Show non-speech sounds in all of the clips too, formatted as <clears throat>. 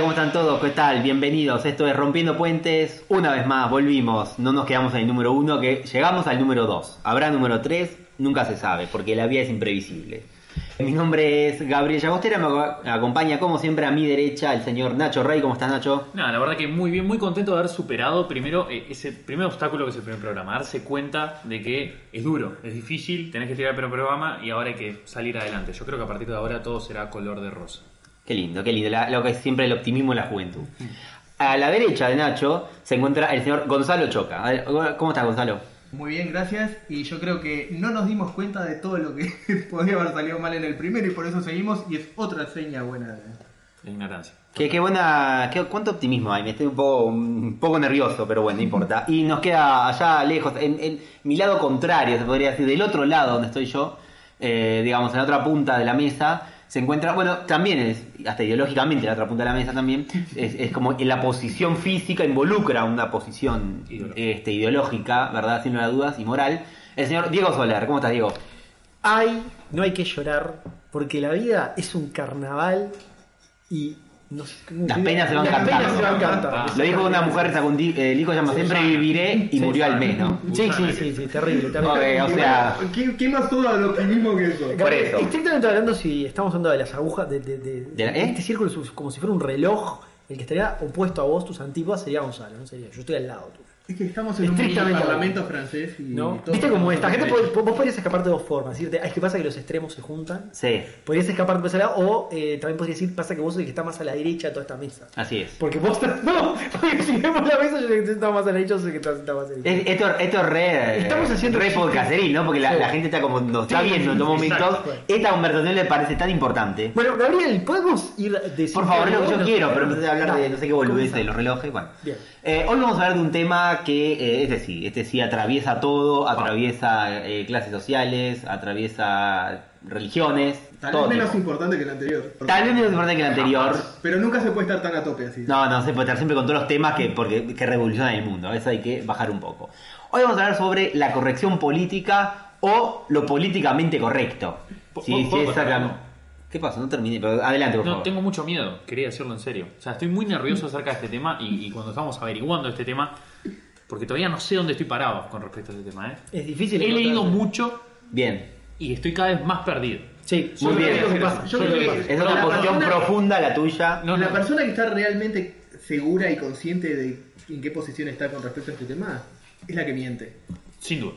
¿cómo están todos? ¿Qué tal? Bienvenidos. Esto es Rompiendo Puentes. Una vez más, volvimos. No nos quedamos en el número uno, que llegamos al número dos. ¿Habrá número tres? Nunca se sabe, porque la vida es imprevisible. Mi nombre es Gabriel Llagostera, me acompaña como siempre a mi derecha el señor Nacho Rey. ¿Cómo estás, Nacho? Nada, la verdad que muy bien, muy contento de haber superado primero eh, ese primer obstáculo que es el primer programa, darse cuenta de que es duro, es difícil, tenés que tirar el primer programa y ahora hay que salir adelante. Yo creo que a partir de ahora todo será color de rosa. Qué lindo, qué lindo, la- lo que es siempre el optimismo en la juventud. A la derecha de Nacho se encuentra el señor Gonzalo Choca. A ver, ¿Cómo estás, Gonzalo? Muy bien, gracias. Y yo creo que no nos dimos cuenta de todo lo que <laughs> podría haber salido mal en el primero y por eso seguimos. Y es otra seña buena. de- La ignorancia. Qué, qué buena, qué- cuánto optimismo hay. Me estoy un poco, un poco nervioso, pero bueno, no importa. Y nos queda allá lejos, en, en mi lado contrario, se podría decir, del otro lado donde estoy yo, eh, digamos, en la otra punta de la mesa, se encuentra, bueno, también es, hasta ideológicamente, en la otra punta de la mesa también, es, es como en la posición física involucra una posición Ideológica. este, ideológica, ¿verdad? Sin lugar a dudas, y moral. El señor Diego Soler, ¿cómo estás, Diego? Ay, no hay que llorar, porque la vida es un carnaval y no Las penas se van cantando. van cantando. Ah, Lo dijo una mujer eh, el hijo se llama Siempre viviré y murió al mes, ¿no? Sí, sí, sí, sí, terrible, Ok, terrible. o sea, ¿Qué, qué más todo al optimismo que eso? por eso. Estrictamente hablando, si estamos hablando de las agujas, de, de- de- ¿De la- de eh? este círculo, es como si fuera un reloj, el que estaría opuesto a vos, tus antípodas, sería Gonzalo, no sería yo. estoy al lado tuyo. Es que estamos en un parlamento francés y. ¿No? todo- ¿Viste cómo esta gente puede- vos podrías escapar de dos formas? Decirte, "Ay, es que pasa que los extremos se juntan. Sí, Podrías escapar por ese lado, o eh, también podrías decir, pasa que vos sos el que está más a la derecha de toda esta mesa. así es. Porque vos <laughs> no, porque si vemos la mesa, yo sé que está más a la derecha, yo sé que está, está más a la derecha. Es- Esto, esto es re, Estamos haciendo re podcasteril, ¿no? Porque la, Sí. la gente está como nos está Sí, viendo en estos momentos. Esta conversación le parece tan importante. Bueno, Gabriel, ¿podemos ir de Por favor, es lo que yo quiero, pero empecé a hablar de no sé qué boludez de los relojes. Bueno, Bien. Eh, hoy vamos a hablar de un tema que, eh, este sí, este sí atraviesa todo, atraviesa eh, clases sociales, atraviesa religiones, Tal todo. vez menos tipo. importante que el anterior. Tal vez menos importante que el anterior. Pero nunca se puede estar tan a tope así. No, no, se puede estar siempre con todos los temas que, porque, que revolucionan el mundo. Eso hay que bajar un poco. Hoy vamos a hablar sobre la corrección política o lo políticamente correcto. ¿Puedo- Sí, sí, esa-? ¿Qué pasó? No terminé, pero adelante, por No, favor. tengo mucho miedo, quería decirlo en serio. O sea, estoy muy nervioso acerca de este tema y, y cuando estamos averiguando este tema, porque todavía no sé dónde estoy parado con respecto a este tema. ¿eh? Es difícil. He leído mucho Bien. y estoy cada vez más perdido. Sí, Muy bien. que pasa. Yo creo que. Es una posición persona- profunda la tuya. No, la no. persona que está realmente segura y consciente de en qué posición está con respecto a este tema es la que miente. Sin duda.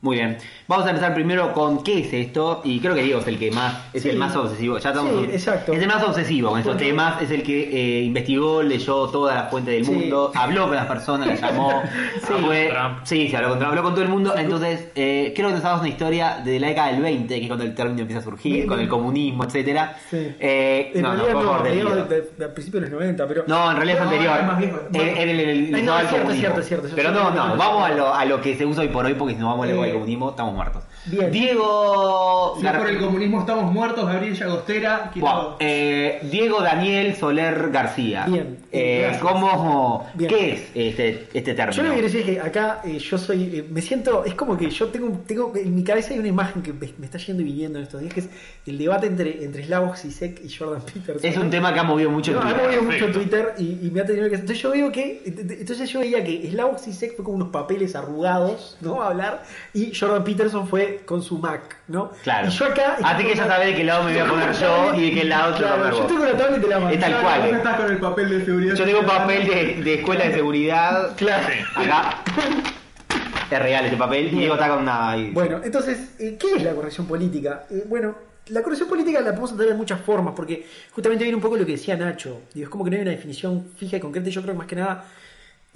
Muy bien. Vamos a empezar primero con qué es esto. Y creo que Diego es el que más, es Sí. el más obsesivo. Ya estamos, Sí, exacto. Es el más obsesivo con estos Porque- temas. Es el que eh, investigó, leyó todas las fuentes del Sí. mundo, habló con las personas, las llamó. <laughs> Sí. fue- Trump. sí, se habló con Trump, habló con todo el mundo. Entonces, eh, creo que nos damos una historia de la década del 20, que es cuando el término empieza a surgir, Bien, con el comunismo, etcétera. Sí. Eh, En no, no, no, desvío. de, de- de- a principios de los 90, pero. No, en realidad es No, anterior. es más viejo. Él- no, es el cierto, comunismo. es cierto, es cierto. Yo Pero no, no, vamos a lo, a lo que se usa hoy por hoy, porque si nos vamos a comunismo, estamos muertos. Bien. Diego. Si Gar- por el comunismo estamos muertos, Gabriel Llagostera. Buah, eh, Diego Daniel Soler García. Bien, Eh. ¿Cómo. Bien. ¿Qué es este, este término? Yo lo que quiero decir es que acá eh, yo soy, eh, me siento, es como que yo tengo, tengo en mi cabeza hay una imagen que me, me está yendo y viniendo en estos días, que es el debate entre, entre Slavoj Zizek y Jordan Peterson. Es un tema que ha movido mucho No, en ha Twitter. movido mucho en. Twitter y, y me ha tenido que... Entonces yo veo que... Entonces yo veía que Slavoj Zizek fue con unos papeles arrugados, ¿no? A hablar, y Jordan Peterson fue con su Mac, ¿no? Claro. Y yo acá... Así que ya sabés de qué lado me voy a poner yo y de qué lado te voy a Claro, yo tengo la tablet de la mano. Es tal Vos cual. estás con el papel de seguridad. Yo tengo papel de, de escuela de seguridad. Claro. Acá. Es real este papel. Y Diego está con una. ahí. Bueno, entonces, eh, ¿qué es la corrección política? Eh, bueno, la corrección política la podemos entender de muchas formas, porque justamente viene un poco lo que decía Nacho. Digo, es como que no hay una definición fija y concreta, y yo creo que más que nada.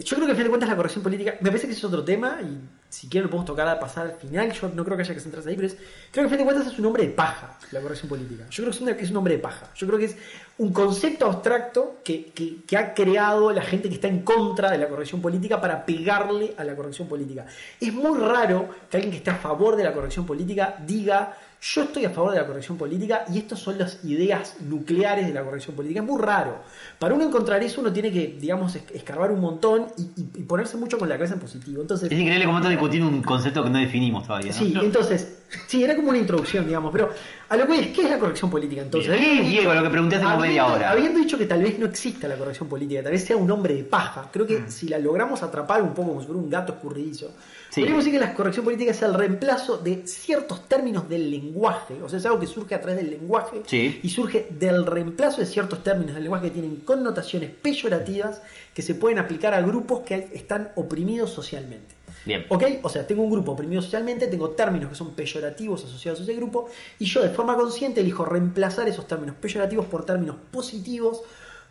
Yo creo que al final de cuentas la corrección política, me parece que es otro tema, y si quieren lo podemos tocar a pasar al final, yo no creo que haya que centrarse ahí, pero es, creo que al final de cuentas es un nombre de paja, la corrección política. Yo creo que es, un nombre de paja. Yo creo que es un concepto abstracto que, que- que ha creado la gente que está en contra de la corrección política para pegarle a la corrección política. Es muy raro que alguien que esté a favor de la corrección política diga yo estoy a favor de la corrección política y estas son las ideas nucleares de la corrección política. Es muy raro. Para uno encontrar eso uno tiene que, digamos, es- escarbar un montón y, y- ponerse mucho con la cabeza en positivo. Entonces, Es increíble cómo estamos discutiendo un concepto que no definimos todavía. ¿no? Sí, entonces, Sí, era como una introducción, digamos, pero a lo que es, ¿qué es la corrección política entonces? ¿Qué es, Diego, lo que pregunté hace como media hora? Habiendo dicho que tal vez no exista la corrección política, tal vez sea un hombre de paja, creo que si la logramos atrapar un poco como si fuera un gato escurridizo, Sí. podríamos decir que la corrección política es el reemplazo de ciertos términos del lenguaje, o sea, es algo que surge a través del lenguaje Sí. y surge del reemplazo de ciertos términos del lenguaje que tienen connotaciones peyorativas que se pueden aplicar a grupos que están oprimidos socialmente. Bien. ¿Ok? O sea, tengo un grupo oprimido socialmente, tengo términos que son peyorativos asociados a ese grupo, y yo de forma consciente elijo reemplazar esos términos peyorativos por términos positivos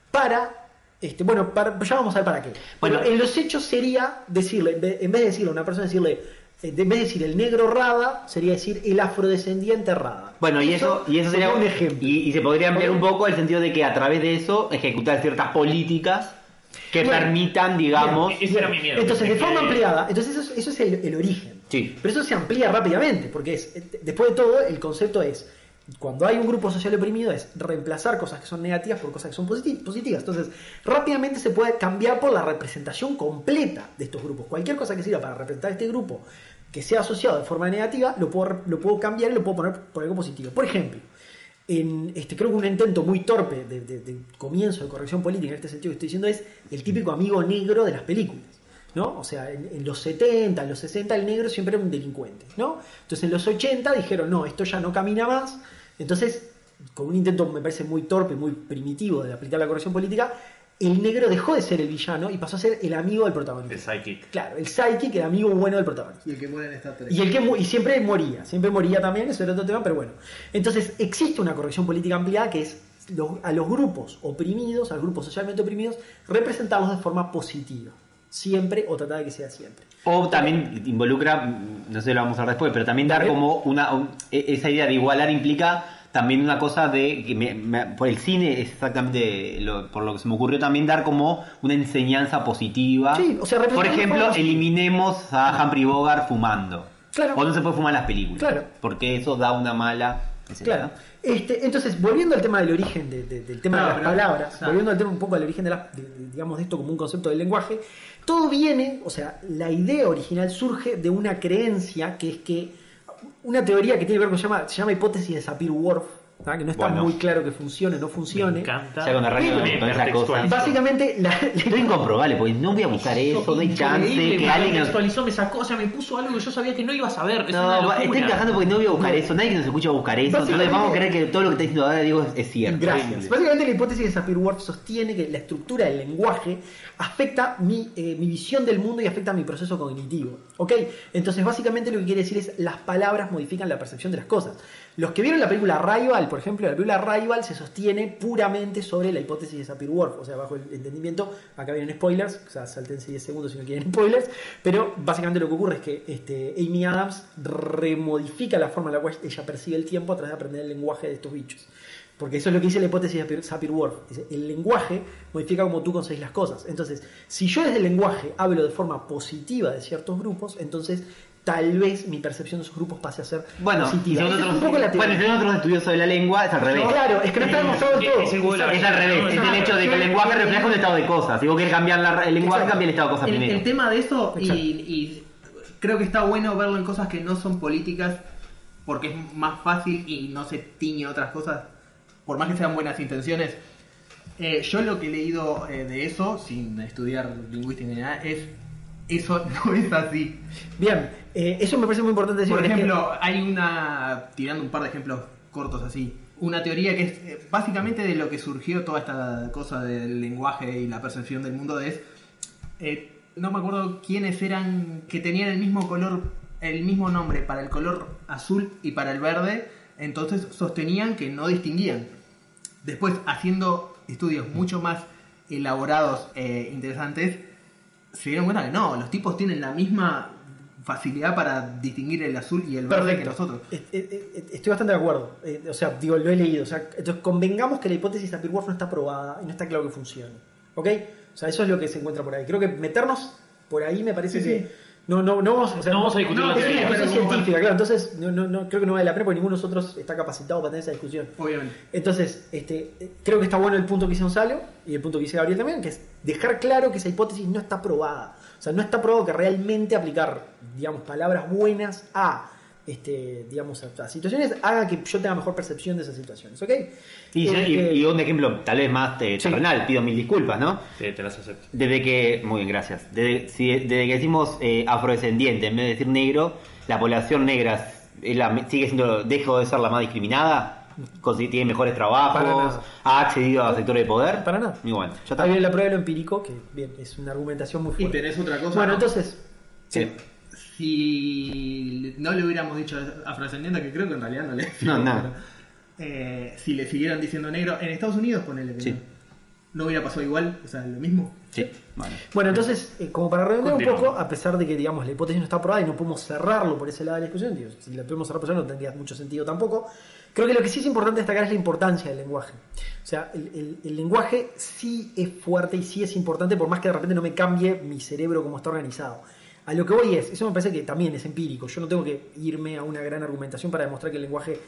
para. Este, bueno, para, ya vamos a ver para qué. Bueno. Bueno, en los hechos sería decirle, en vez en vez de decirle a una persona, decirle, eh, en vez de decir el negro rada, sería decir el afrodescendiente rada. Bueno, y eso, y eso sería un ejemplo. Y, y se podría ampliar un poco el sentido de que a través de eso ejecutar ciertas políticas que Bueno, permitan, digamos. bien, Ese era mi miedo. Entonces, de forma ampliada, entonces eso, es- eso es el, el origen. Sí. Pero eso se amplía rápidamente, porque es, eh, después de todo, el concepto es, cuando hay un grupo social oprimido, es reemplazar cosas que son negativas por cosas que son positi- positivas. Entonces, rápidamente se puede cambiar por la representación completa de estos grupos. Cualquier cosa que sirva para representar este grupo que sea asociado de forma negativa, lo puedo, lo puedo cambiar y lo puedo poner por algo positivo. Por ejemplo, en este creo que un intento muy torpe de comienzo de corrección política en este sentido que estoy diciendo es el típico amigo negro de las películas. ¿no? O sea, en, en los 70, en los 60 el negro siempre era un delincuente, ¿no? Entonces en los 80 dijeron, no, esto ya no camina más. Entonces, con un intento me parece muy torpe, muy primitivo de aplicar la corrección política, el negro dejó de ser el villano y pasó a ser el amigo del El protagonista. psychic. Claro, el psychic, el amigo bueno del protagonista. Y el que muere en esta 3. Y, el que mu- y siempre moría, siempre moría también, eso era otro tema, pero bueno. Entonces existe una corrección política ampliada que es los- a los grupos oprimidos, a los grupos socialmente oprimidos, representarlos de forma positiva. Siempre o tratar de que sea siempre. O también involucra, no sé, lo vamos a ver después, pero también dar como una. un- e- esa idea de igualar implica también una cosa de. que me- me- por el cine es exactamente lo- por lo que se me ocurrió también dar como una enseñanza positiva. Sí, o sea, por ejemplo, eliminemos a Humphrey Bogart fumando. Claro. O no se puede fumar en las películas. Claro. Porque eso da una mala. etcétera. Claro. Este, entonces, volviendo al tema del origen de- de- del tema No, de las pero- palabras, volviendo al tema un poco al origen de, de- digamos, de esto como un concepto del lenguaje, todo viene, o sea, la idea original surge de una creencia que es que una teoría que tiene que ver con se llama, se llama hipótesis de Sapir-Whorf, ¿tá? que no está Bueno. muy claro que funcione o no funcione. Me encanta. Ya con la radio, Me con esas cosas. Básicamente, la, Esto es incomprobable, porque no voy a buscar eso, no hay chance que me alguien. contextualizó, me sacó, o sea, me puso algo que yo sabía que no iba a saber. Es No, está encajando porque no voy a buscar eso. Nadie que nos escucha a buscar eso. Entonces vamos a creer que todo lo que está diciendo ahora Diego es, es cierto. Gracias. Básicamente la hipótesis de Sapir-Whorf sostiene que la estructura del lenguaje afecta mi, eh, mi visión del mundo y afecta mi proceso cognitivo. ¿Ok? Entonces básicamente lo que quiere decir es las palabras modifican la percepción de las cosas. Los que vieron la película Rival, por ejemplo, la película Rival se sostiene puramente sobre la hipótesis de Sapir-Whorf, o sea, bajo el entendimiento, acá vienen spoilers, o sea, saltense 10 segundos si no quieren spoilers, pero básicamente lo que ocurre es que este, Amy Adams remodifica la forma en la cual ella percibe el tiempo a través de aprender el lenguaje de estos bichos. Porque eso es lo que dice la hipótesis de Sapir-Whorf. El lenguaje modifica cómo tú conseguís las cosas. Entonces, si yo desde el lenguaje hablo de forma positiva de ciertos grupos, entonces tal vez mi percepción de esos grupos pase a ser Bueno, positiva. según es otros, un poco la bueno, teoría. según otros estudiosos de la lengua es al revés. Claro, es que no está demostrado Es- todo. es Es al revés, es el hecho de que el lenguaje refleja un estado de cosas. Si vos querés cambiar la- el lenguaje, Exacto. cambia el estado de cosas el, primero. el tema de eso, y creo que está bueno verlo en cosas que no son políticas, porque es más fácil y no se tiñe otras cosas, por más que sean buenas intenciones. Eh, yo lo que he leído eh, de eso, sin estudiar lingüística ni nada, es eso <laughs> no es así. Bien, eh, eso me parece muy importante decir. Por es que- ejemplo, hay una, tirando un par de ejemplos cortos así, una teoría que es eh, básicamente de lo que surgió toda esta cosa del lenguaje y la percepción del mundo es, eh, no me acuerdo quiénes eran que tenían el mismo color, el mismo nombre para el color azul y para el verde, entonces sostenían que no distinguían. Después, haciendo estudios mucho más elaborados e interesantes, se dieron cuenta que no, los tipos tienen la misma facilidad para distinguir el azul y el verde que nosotros. Estoy bastante de acuerdo. Eh, o sea, digo, lo he leído. O sea, entonces convengamos que la hipótesis de Sapir-Whorf no está probada y no está claro que funcione. ¿Ok? O sea, eso es lo que se encuentra por ahí. Creo que meternos por ahí me parece Sí, que. sí. No, no, no vamos, o sea, No vamos a discutir la es una teoría, discusión científica, claro. Entonces, no, no, no, creo que no vale la pena porque ninguno de nosotros está capacitado para tener esa discusión. Obviamente. Entonces, este, creo que está bueno el punto que dice Gonzalo y el punto que dice Gabriel también, que es dejar claro que esa hipótesis no está probada. O sea, no está probado que realmente aplicar, digamos, palabras buenas a este, digamos, a, a situaciones, haga que yo tenga mejor percepción de esas situaciones, ¿ok? Y, Eh, y- eh, y un ejemplo tal vez más eh, Sí. terrenal, pido mil disculpas, ¿no? Sí, te las acepto. Desde que, muy bien, gracias. Desde, si- desde que decimos eh, afrodescendiente en vez de decir negro, la población negra es la- sigue siendo, dejó de ser la más discriminada, tiene mejores trabajos, ha accedido a sectores de poder. Para nada. Y bueno, ya está. Ahí viene la prueba de lo empírico, que bien, es una argumentación muy Y fuerte. tenés otra cosa. Bueno, ¿no? entonces, Sí. Si no le hubiéramos dicho afrodescendiente, que creo que en realidad no le <laughs> No, nada. pero, eh, si le siguieran diciendo negro, en Estados Unidos, ponele que Sí. no, no hubiera pasado igual, o sea, lo mismo. Sí, bueno. Bueno, entonces, eh, como para redondear un poco, a pesar de que digamos la hipótesis no está aprobada y no podemos cerrarlo por ese lado de la discusión, digo, si la podemos cerrar por eso no tendría mucho sentido tampoco, creo que lo que sí es importante destacar es la importancia del lenguaje. O sea, el, el- el lenguaje sí es fuerte y sí es importante, por más que de repente no me cambie mi cerebro como está organizado. A lo que voy es, eso me parece que también es empírico, yo no tengo que irme a una gran argumentación para demostrar que el lenguaje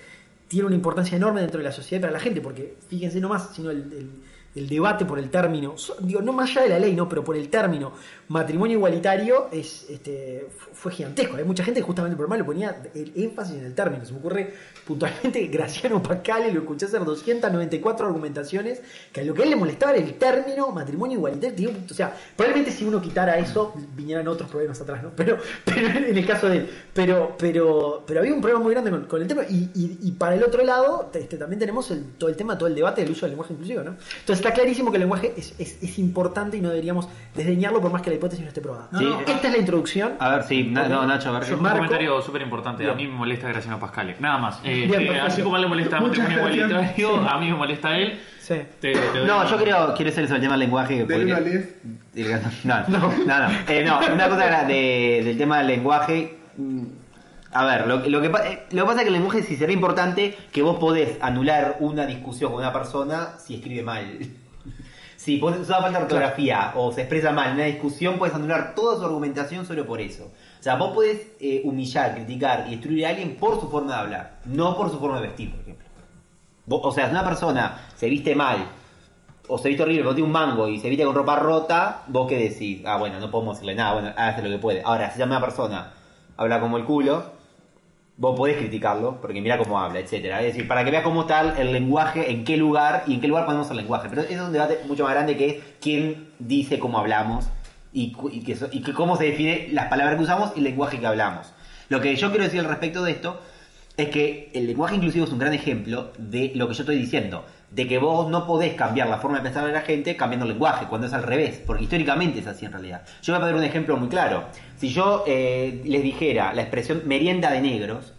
tiene una importancia enorme dentro de la sociedad para la gente, porque fíjense nomás, sino el- el debate por el término, digo, no más allá de la ley, no, pero por el término matrimonio igualitario es este fu- fue gigantesco. Hay mucha gente justamente por mal le ponía el énfasis en el término. Se me ocurre puntualmente <laughs> Graciano Pacale, lo escuché hacer 294 argumentaciones, que a lo que a él le molestaba era el término matrimonio igualitario. Digo, O sea, probablemente si uno quitara eso, vinieran otros problemas atrás, ¿no? <laughs> Pero, pero en el caso de él. Pero, pero, pero había un problema muy grande con, con el tema. Y, y- y para el otro lado, este, también tenemos el- todo el tema, todo el debate del uso del lenguaje inclusivo, ¿no? Entonces está clarísimo que el lenguaje es, es- es importante y no deberíamos desdeñarlo por más que la hipótesis no esté probada. Sí. Esta es la introducción. A ver, sí, na- no, Nacho, a ver. Yo, un Marco. comentario súper importante. A mí me molesta Graciano Pascale. Nada más. Eh, Bien, eh, así como le molesta igualitario, a mí me molesta a él. Sí. Te- te doy- No, yo creo, quiero ser sobre el tema del lenguaje. Del al. <laughs> No, no, no. no. Eh, no, una cosa de- del tema del lenguaje. A ver, lo, lo que, eh, lo que pasa es que el lenguaje sí será importante que vos podés anular una discusión con una persona si escribe mal. <laughs> Si vos usa falta de ortografía o se expresa mal en una discusión, puedes anular toda su argumentación solo por eso. O sea, vos podés eh, humillar, criticar y destruir a alguien por su forma de hablar, no por su forma de vestir, por ejemplo. Vos- o sea, si una persona se viste mal o se viste horrible, porque tiene un mango y se viste con ropa rota, vos qué decís, ah, bueno, no podemos decirle nada, bueno, hace lo que puede. Ahora, si llama una persona, habla como el culo, vos podés criticarlo, porque mira cómo habla, etcétera. Es decir, para que veas cómo está el lenguaje, en qué lugar y en qué lugar ponemos el lenguaje. Pero es un debate mucho más grande que es quién dice cómo hablamos y, y, que, y que cómo se define las palabras que usamos y el lenguaje que hablamos. Lo que yo quiero decir al respecto de esto es que el lenguaje inclusivo es un gran ejemplo de lo que yo estoy diciendo, de que vos no podés cambiar la forma de pensar de la gente cambiando el lenguaje, cuando es al revés, porque históricamente es así en realidad. Yo voy a poner un ejemplo muy claro. Si yo eh, les dijera la expresión merienda de negros,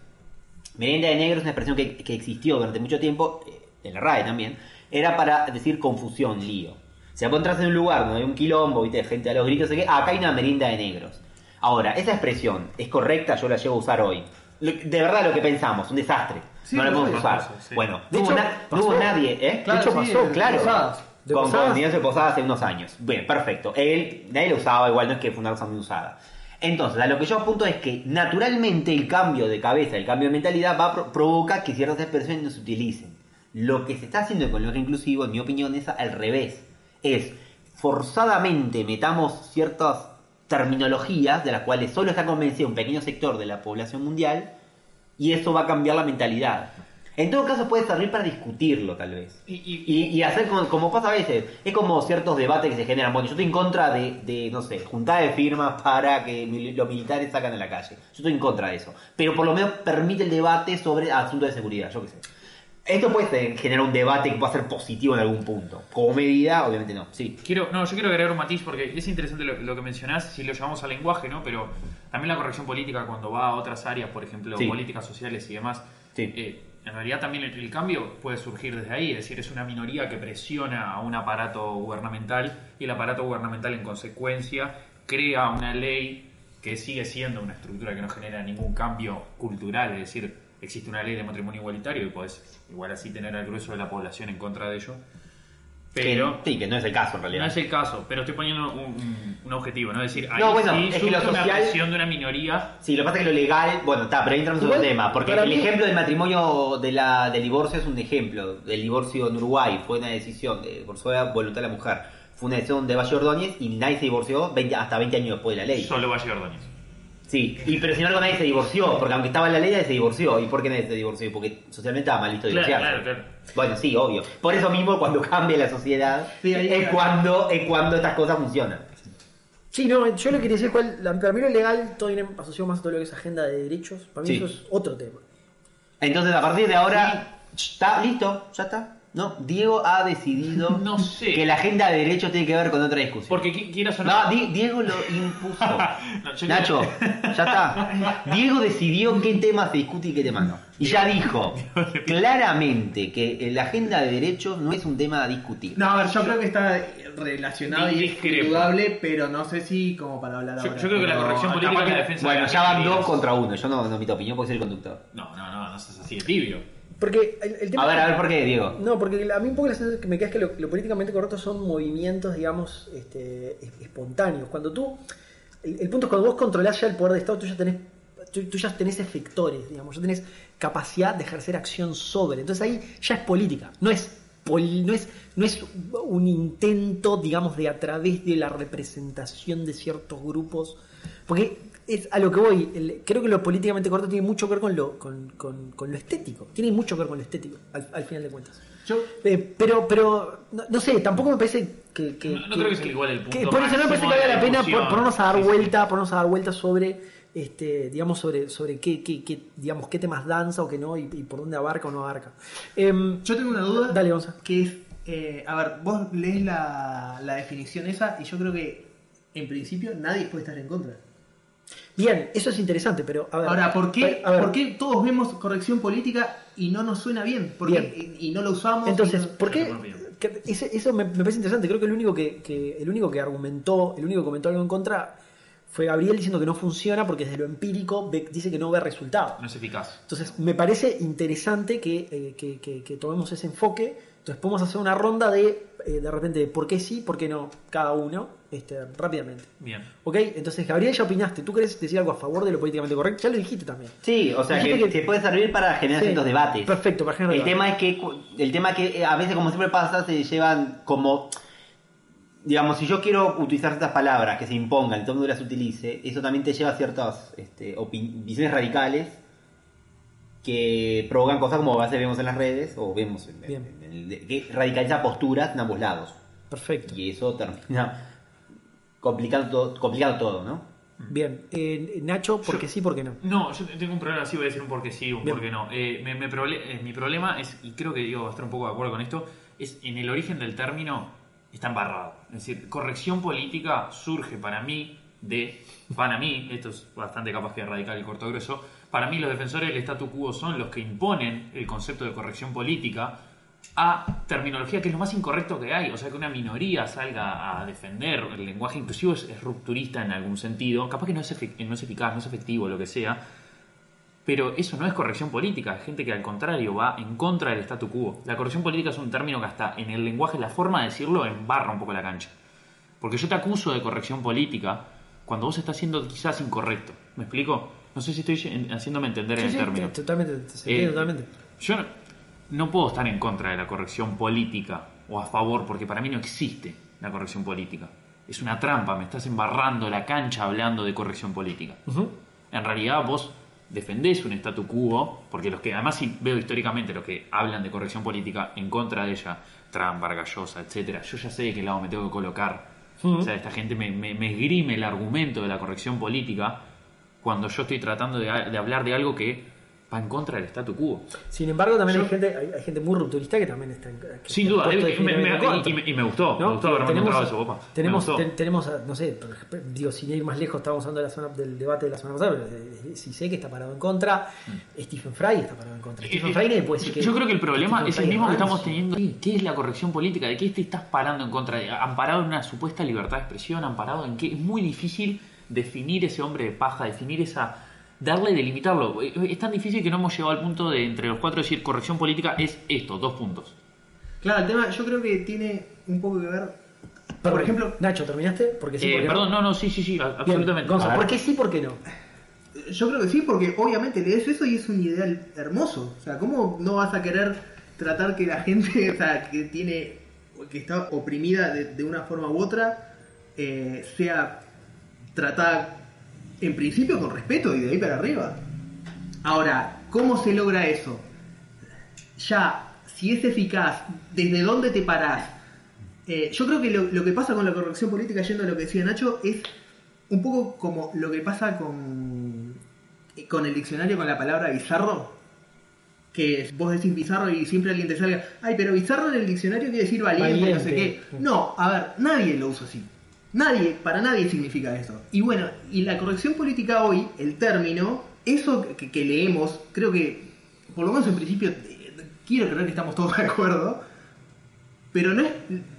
merienda de negros es una expresión que, que existió durante mucho tiempo, eh, en la RAE también, era para decir confusión, lío. O sea, vos en un lugar donde hay un quilombo, viste, gente a los gritos, ah, acá hay una merienda de negros. Ahora, esa expresión es correcta, yo la llevo a usar hoy. Lo- De verdad lo que pensamos, un desastre. Sí, no sí, podemos usar. sí. Bueno, De no, hecho, na- no hubo nadie, ¿eh? Claro, de hecho, pasó, claro. Posadas. De con, Posadas. hace unos años. Bien, perfecto. Él, nadie lo usaba, igual no es que fue una cosa muy usada. Entonces, a lo que yo apunto es que naturalmente el cambio de cabeza, el cambio de mentalidad va a pro- provoca que ciertas expresiones no se utilicen. Lo que se está haciendo con el inclusivo, en mi opinión, es al revés. Es forzadamente metamos ciertas terminologías de las cuales solo está convencido un pequeño sector de la población mundial y eso va a cambiar la mentalidad. En todo caso puede servir para discutirlo tal vez. Y- y- Y, y hacer como, como pasa a veces, es como ciertos debates que se generan. Bueno, yo estoy en contra de, de, no sé, juntar de firmas para que los militares sacan a la calle. Yo estoy en contra de eso. Pero por lo menos permite el debate sobre asuntos de seguridad, yo qué sé. Esto puede generar un debate que pueda ser positivo en algún punto. Como medida, obviamente no. Sí. Quiero, no, yo quiero agregar un matiz porque es interesante lo, lo que mencionás, si lo llamamos al lenguaje, ¿no? Pero también la corrección política cuando va a otras áreas, por ejemplo, Sí. políticas sociales y demás. Sí. eh, en realidad también el, el cambio puede surgir desde ahí, es decir, es una minoría que presiona a un aparato gubernamental y el aparato gubernamental en consecuencia crea una ley que sigue siendo una estructura que no genera ningún cambio cultural, es decir, existe una ley de matrimonio igualitario y puedes igual así tener al grueso de la población en contra de ello. Pero Que- sí, que no es el caso en realidad. no es el caso, pero estoy poniendo un, un- un objetivo, ¿no? Es decir, ahí No, bueno, sí es que lo una social- presión de una minoría. Sí, lo que pasa es que lo legal, bueno, está, pero ahí entramos en otro tema, porque el mí- ejemplo del matrimonio de la, del divorcio es un ejemplo. El divorcio en Uruguay fue una decisión de, por su voluntad de la mujer. Fue una decisión de Valle Ordóñez y nadie se divorció 20 hasta 20 años después de la ley. Solo Valle Ordóñez. Sí, y pero sin embargo nadie se divorció, porque aunque estaba en la ley nadie se divorció. ¿Y por qué nadie se divorció? Porque socialmente estaba mal listo Claro, divorciarse. claro, claro. Bueno, sí, obvio. Por eso mismo cuando <laughs> cambia la sociedad Sí, ahí- es cuando es cuando estas cosas funcionan. Sí, no, yo lo que quería decir cuál, la, para mí lo legal todo viene asociado más a todo lo que es agenda de derechos. Para mí Sí. eso es otro tema. Entonces a partir de ahora está listo, ya está. No, Diego ha decidido <laughs> No sé. que la agenda de derechos tiene que ver con otra discusión. Porque qui- quieras o no. No, Di- Diego lo impuso. <laughs> No, yo Nacho, ya está. <laughs> Diego decidió qué tema se discute y qué tema no. Y ya dijo claramente que la agenda de derechos no es un tema a discutir. No, a ver, yo creo que está relacionado y es Discrepo. indudable, pero no sé si como para hablar Yo, ahora. yo creo que la Pero corrección política capaz es la que- defensa Bueno, las ya van minorías. dos contra uno. Yo no, no emito opinión porque soy el conductor. No, no, no, no seas así de tibio. Porque el, el tema. A ver, a ver, ¿por qué, Diego? No, porque a mí un poco la sensación que me queda es que lo, lo políticamente correcto son movimientos, digamos, este, es- espontáneos. Cuando tú. El, el punto es cuando vos controlás ya el poder de Estado, tú ya tenés. Tú, tú ya tenés efectores, digamos, ya tenés capacidad de ejercer acción sobre. Entonces ahí ya es política, no es, no es, no es un intento, digamos, de a través de la representación de ciertos grupos. Porque es a lo que voy, el- creo que lo políticamente correcto tiene mucho que ver con lo, con, con- con lo estético. Tiene mucho que ver con lo estético, al, al final de cuentas. Yo, Eh, pero, pero, no, no sé, tampoco me parece que. que- No- no creo que sea igual el punto que por eso no me parece que valga la pena por- ponernos a dar Sí, sí. vuelta, ponernos a dar vuelta sobre. Este, digamos sobre sobre qué, qué, qué, digamos qué temas danza o qué no y, y por dónde abarca o no abarca Em, yo tengo una duda. Dale, Gonza. Que es, eh, a ver, vos lees la, la definición esa y yo creo que en principio nadie puede estar en contra. Bien eso es interesante pero a ver Ahora, ¿por qué, a ver, ¿por qué todos vemos corrección política y no nos suena bien? ¿Por qué- y, y no lo usamos? Entonces, no- ¿por qué? Que ese- eso me, me parece interesante. Creo que el único que, que- el único que argumentó, el único que comentó algo en contra fue Gabriel diciendo que no funciona porque desde lo empírico ve- dice que no ve resultado. No es eficaz. Entonces, me parece interesante que, eh, que tomemos ese enfoque. Entonces, podemos hacer una ronda de, eh, de repente, de por qué sí, por qué no, cada uno, este, rápidamente. Bien. ¿Ok? Entonces, Gabriel, ya opinaste. ¿Tú querés decir algo a favor de lo políticamente correcto? Ya lo dijiste también. Sí, o sea, que, que- que puede servir para generar Sí, ciertos debates. Perfecto, para generar El tema es que el tema es que eh, a veces como siempre pasa se llevan como digamos si yo quiero utilizar ciertas palabras que se impongan, todo el mundo las utilice, eso también te lleva a ciertas este, visiones radicales que provocan cosas como a veces vemos en las redes o vemos en- Bien. en que radicaliza posturas en ambos lados Perfecto. y eso termina complicando todo, complicando todo, ¿no? Bien. Eh, Nacho, ¿por qué sí, por qué no? No, yo tengo un problema, sí voy a decir un por qué sí, un por qué no. Eh, me- me prole- eh, mi problema es, y creo que Diego va a estar un poco de acuerdo con esto, es en el origen del término está embarrado. Es decir, corrección política surge para mí de, para mí, esto es bastante capaz que radical y corto grueso, para mí los defensores del statu quo son los que imponen el concepto de corrección política a terminología que es lo más incorrecto que hay. O sea, que una minoría salga a defender el lenguaje inclusivo es, es rupturista en algún sentido. Capaz que no es, efic- no es eficaz, no es efectivo, lo que sea. Pero eso no es corrección política. Es gente que al contrario va en contra del statu quo. La corrección política es un término que hasta en el lenguaje, la forma de decirlo, embarra un poco la cancha. Porque yo te acuso de corrección política cuando vos estás siendo quizás incorrecto. ¿Me explico? No sé si estoy haciéndome entender en el sí, término. te- totalmente, te- Eh, totalmente. Yo no, puedo estar en contra de la corrección política o a favor, porque para mí no existe la corrección política. Es una trampa, me estás embarrando la cancha hablando de corrección política. En realidad vos defendés un statu quo, porque los que, además si veo históricamente los que hablan de corrección política en contra de ella, Trump, Vargallosa, etcétera, yo ya sé de qué lado me tengo que colocar. O sea, esta gente me, me, me esgrime el argumento de la corrección política cuando yo estoy tratando de, de hablar de algo que va en contra del statu quo. Sin embargo, también Yo- hay gente hay, hay gente muy rupturista que también está en que Sin está duda, eh, me- me- y, me, y me gustó, ¿no? me gustó haberme tenemos, encontrado eso, opa. tenemos, ten- tenemos, a- no sé, digo, sin ir más lejos, estábamos hablando de la semana- del debate de la semana pasada, pero eh, si sé que está parado en contra, Stephen Fry está parado en contra. Stephen Mm. Eh, Fry eh, nadie puede decir yo, que. yo creo que el problema Stephen es el mismo que estamos teniendo. ¿Qué es la corrección política? ¿De qué te estás parando en contra? de- ¿Amparado en una supuesta libertad de expresión? ¿Amparado en qué? Es muy difícil definir ese hombre de paja, definir esa. Darle, delimitarlo. Eh, Es tan difícil que no hemos llegado al punto de entre los cuatro decir corrección política es esto, dos puntos. Claro, el tema yo creo que tiene un poco que ver. Por ejemplo, Nacho, ¿terminaste? Porque sí, Eh, porque perdón, no, no, sí, sí, sí, Bien, absolutamente. Ver. ¿por qué sí, por qué no? yo creo que sí, porque obviamente lees eso y es un ideal hermoso. O sea, ¿cómo no vas a querer tratar que la gente, <laughs> o sea, que tiene, que está oprimida de, de una forma u otra, eh, sea tratada en principio con respeto y de ahí para arriba. Ahora, ¿cómo se logra eso? Ya, si es eficaz, ¿desde dónde te parás? Eh, yo creo que lo, lo que pasa con la corrección política, yendo a lo que decía Nacho, es un poco como lo que pasa con, con el diccionario con la palabra bizarro. Que vos decís bizarro y siempre alguien te salga, ay, pero bizarro en el diccionario quiere decir valiente, no sé Valiente. qué. No, a ver, nadie lo usa así. Nadie, para nadie significa eso. Y bueno, y la corrección política hoy, el término, eso que, que leemos, creo que, por lo menos en principio, eh, quiero creer que estamos todos <laughs> de acuerdo, pero no es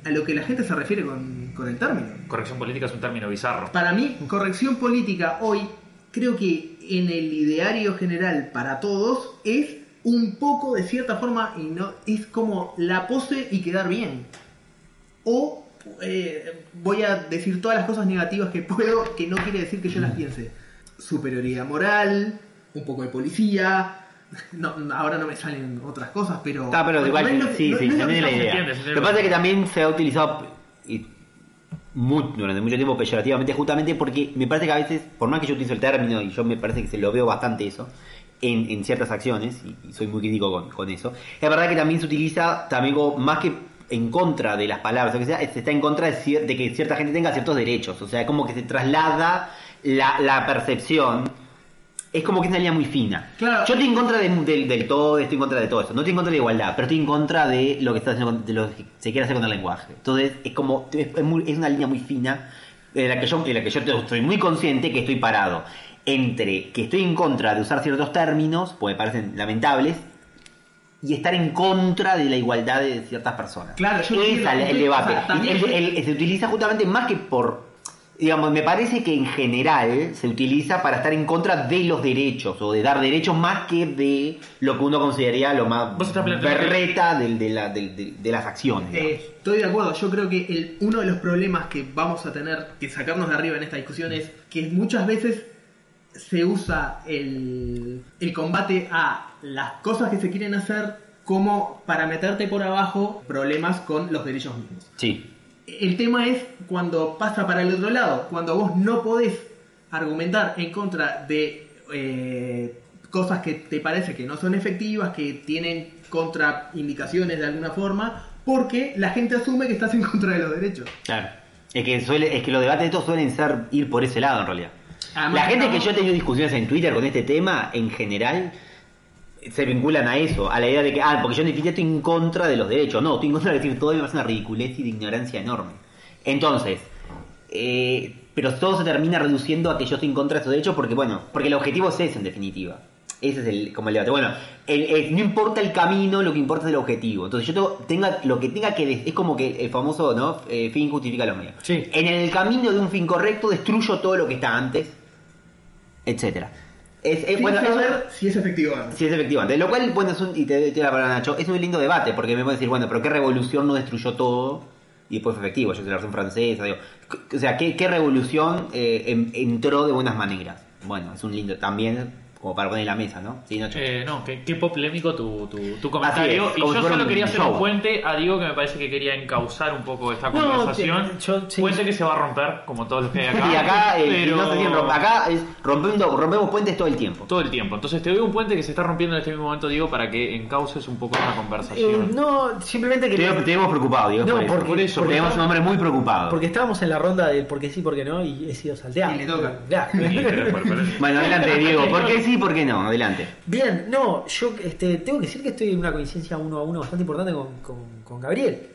a lo que la gente se refiere con, con el término. Corrección política es un término bizarro. Para mí, corrección política hoy, creo que en el ideario general para todos es un poco de cierta forma y no es como la pose y quedar bien. O eh, voy a decir todas las cosas negativas que puedo, que no quiere decir que yo las piense. Superioridad moral, un poco de policía. No, ahora no me salen otras cosas, pero. Está, pero bueno, igual, no sí, no- sí, no es se entiende la idea. entiende, se Lo que pasa es que también se ha utilizado y durante mucho tiempo peyorativamente, justamente porque me parece que a veces, por más que yo utilizo el término y yo me parece que se lo veo bastante eso, en, en ciertas acciones, y, y soy muy crítico con, con eso, es verdad que también se utiliza también como más que en contra de las palabras, o que sea, se está en contra de, de que cierta gente tenga ciertos derechos, o sea, como que se traslada la, la percepción es como que es una línea muy fina. Claro. Yo estoy en contra de- del, del todo, estoy en contra de todo eso. No estoy en contra de la igualdad, pero estoy en contra de lo que está haciendo, de lo que se quiere hacer con el lenguaje. Entonces, es como, es, una línea muy fina de la que yo, de la que yo estoy muy consciente que estoy parado entre que estoy en contra de usar ciertos términos, pues me parecen lamentables, y estar en contra de la igualdad de ciertas personas. Claro, yo es el, el o debate. sea, también- El- el- el- se utiliza justamente más que por digamos, me parece que en general se utiliza para estar en contra de los derechos o de dar derechos más que de lo que uno consideraría lo más berreta del- de, la- del- de- de las acciones. Eh, estoy de acuerdo, yo creo que el- uno de los problemas que vamos a tener que sacarnos de arriba en esta discusión es que muchas veces se usa el, el combate a las cosas que se quieren hacer como para meterte por abajo problemas con los derechos mismos. Sí. El tema es cuando pasa para el otro lado, cuando vos no podés argumentar en contra de eh, cosas que te parece que no son efectivas, que tienen contraindicaciones de alguna forma, porque la gente asume que estás en contra de los derechos. Claro. Es que, suele, es que los debates de estos suelen ser ir por ese lado en realidad. Además, la gente que yo he tenido discusiones en Twitter con este tema, en general, se vinculan a eso, a la idea de que, ah, porque yo en definitiva estoy en contra de los derechos. No, estoy en contra de decir todo y me parece una ridiculez y de ignorancia enorme. Entonces, eh, pero todo se termina reduciendo a que yo estoy en contra de esos derechos porque, bueno, porque el objetivo es ese en definitiva. Ese es el, como el debate. Bueno, el- el- no importa el camino, lo que importa es el objetivo. Entonces yo tengo- tenga lo que tenga que... Es como que el famoso, ¿no? Eh, fin justifica los medios. Sí. En el camino de un fin correcto destruyo todo lo que está antes, etcétera. Es, es- bueno, saber si es efectivo. Lo cual, bueno, es un, y te doy la palabra Nacho, es un lindo debate, porque me puede decir, bueno, pero ¿qué revolución no destruyó todo y después fue efectivo? Yo soy la versión francesa, digo. O sea, ¿qué, qué revolución eh, em- entró de buenas maneras? Bueno, es un lindo también, como para poner la mesa, ¿no? Sí, Nacho. Eh, no, qué, qué polémico tu, tu, tu comentario. Es, y yo solo un quería hacer un puente a Diego que me parece que quería encauzar un poco esta conversación. que- yo- sí. Puente que se va a romper, como todos los que hay acá. <laughs> y acá, eh, pero- no sé si rompe- acá es rompiendo, rompemos puentes todo el tiempo. Todo el tiempo. Entonces te doy un puente que se está rompiendo en este mismo momento, Diego, para que encauces un poco esta Eh, conversación. no, simplemente que. Te tenemos preocupado, digo, No, por eso. porque- Por eso, porque tenemos un hombre muy preocupado. Porque estábamos en la ronda del por qué sí, por qué no, y he sido salteado. Y le toca. Ya. Sí, pero- pero- pero- Bueno, adelante, Diego. <laughs> ¿Por qué sí, por qué no? Adelante. Bien, no, yo este, tengo que decir que estoy en una coincidencia uno a uno bastante importante con, con, con Gabriel.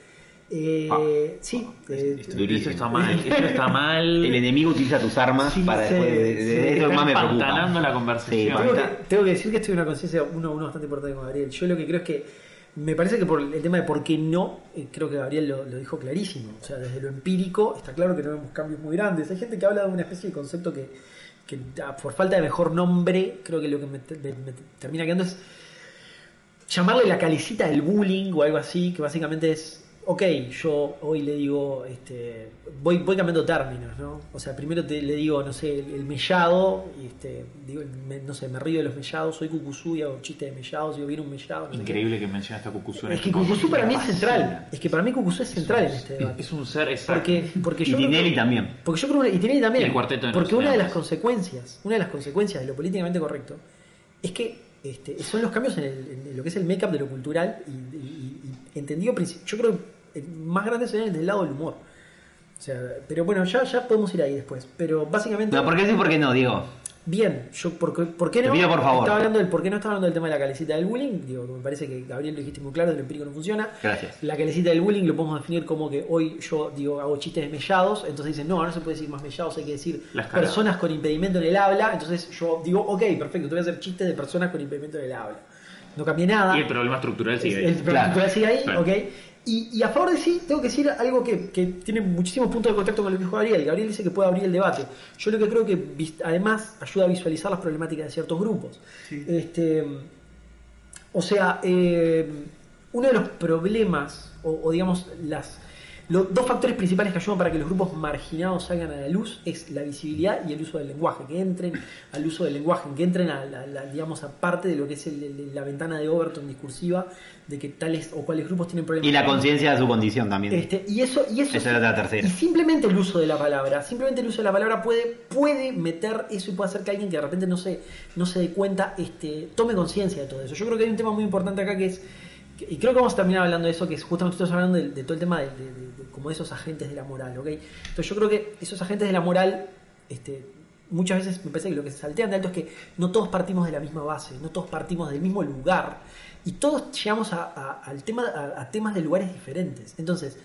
Eh, Ah. sí, eh, Esto, Durísimo. esto está mal, esto está <laughs> mal. El enemigo utiliza tus armas Sí, para sí, después de, de- sí. de- eso más me preocupa. la conversación. Sí, tengo, que, tengo que decir que estoy en una conciencia uno a uno bastante importante con Gabriel. Yo lo que creo es que me parece que por el tema de por qué no, eh, creo que Gabriel lo, lo dijo clarísimo. O sea, desde lo empírico está claro que no vemos cambios muy grandes. Hay gente que habla de una especie de concepto que, que, por falta de mejor nombre, creo que lo que me, me- termina quedando es llamarle la calicita del bullying o algo así, que básicamente es ok, yo hoy le digo, este, voy, voy cambiando términos, ¿no? O sea, primero te, le digo, no sé, el, el mellado, este, digo, me- no sé, me río de los mellados, soy cucuzú y hago chistes de mellados, digo, viene un mellado. no Increíble que mencionaste a Cucuzú en. Es este que Cucuzú para mí es central, es que para mí Cucuzú es central en este debate. Es un ser exacto. Porque, porque Y yo Tinelli también. porque yo creo y Tinelli también. Y el cuarteto de porque una de las consecuencias, una de las consecuencias de lo políticamente correcto es que este, son los cambios en, el- en lo que es el make-up de lo cultural y, y- princi- yo creo que más grandes son del lado del humor. O sea, pero bueno, ya, ya podemos ir ahí después. Pero básicamente. No, ¿por qué sí y por qué no, Diego? Bien, yo por, ¿por qué Te no? pido, por favor. Estaba hablando del por qué no estaba hablando del tema de la calecita del bullying. Digo, me parece que Gabriel lo dijiste muy claro, el empírico no funciona. Gracias. La calecita del bullying lo podemos definir como que hoy yo digo hago chistes de mellados, entonces dicen, no, no se puede decir más mellados, hay que decir personas con impedimento en el habla. Entonces yo digo, ok, perfecto, te voy a hacer chistes de personas con impedimento en el habla. No cambié nada. Y el problema estructural sigue El ahí. problema Claro. sigue ahí, Claro. ok. Y, y a favor de sí, tengo que decir algo que, que tiene muchísimos puntos de contacto con lo que dijo Gabriel. Gabriel dice que puede abrir el debate. Yo lo que creo que además ayuda a visualizar las problemáticas de ciertos grupos. Sí. Este, o sea, eh, uno de los problemas, o, o digamos, las los dos factores principales que ayudan para que los grupos marginados salgan a la luz es la visibilidad y el uso del lenguaje, que entren al uso del lenguaje, que entren a la, la- digamos, aparte de lo que es el- la ventana de Overton discursiva de que tales o cuáles grupos tienen problemas. Y la conciencia de su condición también. Este, y eso, y eso Esa era la tercera. Y simplemente el uso de la palabra, simplemente el uso de la palabra puede, puede meter eso y puede hacer que alguien que de repente no se, no se dé cuenta, este, tome conciencia de todo eso. Yo creo que hay un tema muy importante acá que es, y creo que vamos a terminar hablando de eso, que es justamente estamos hablando de, de todo el tema de- de como esos agentes de la moral, ¿ok? Entonces yo creo que esos agentes de la moral, este, muchas veces me parece que lo que se saltean de alto es que no todos partimos de la misma base, no todos partimos del mismo lugar, y todos llegamos a, al tema, a- temas de lugares diferentes. Entonces,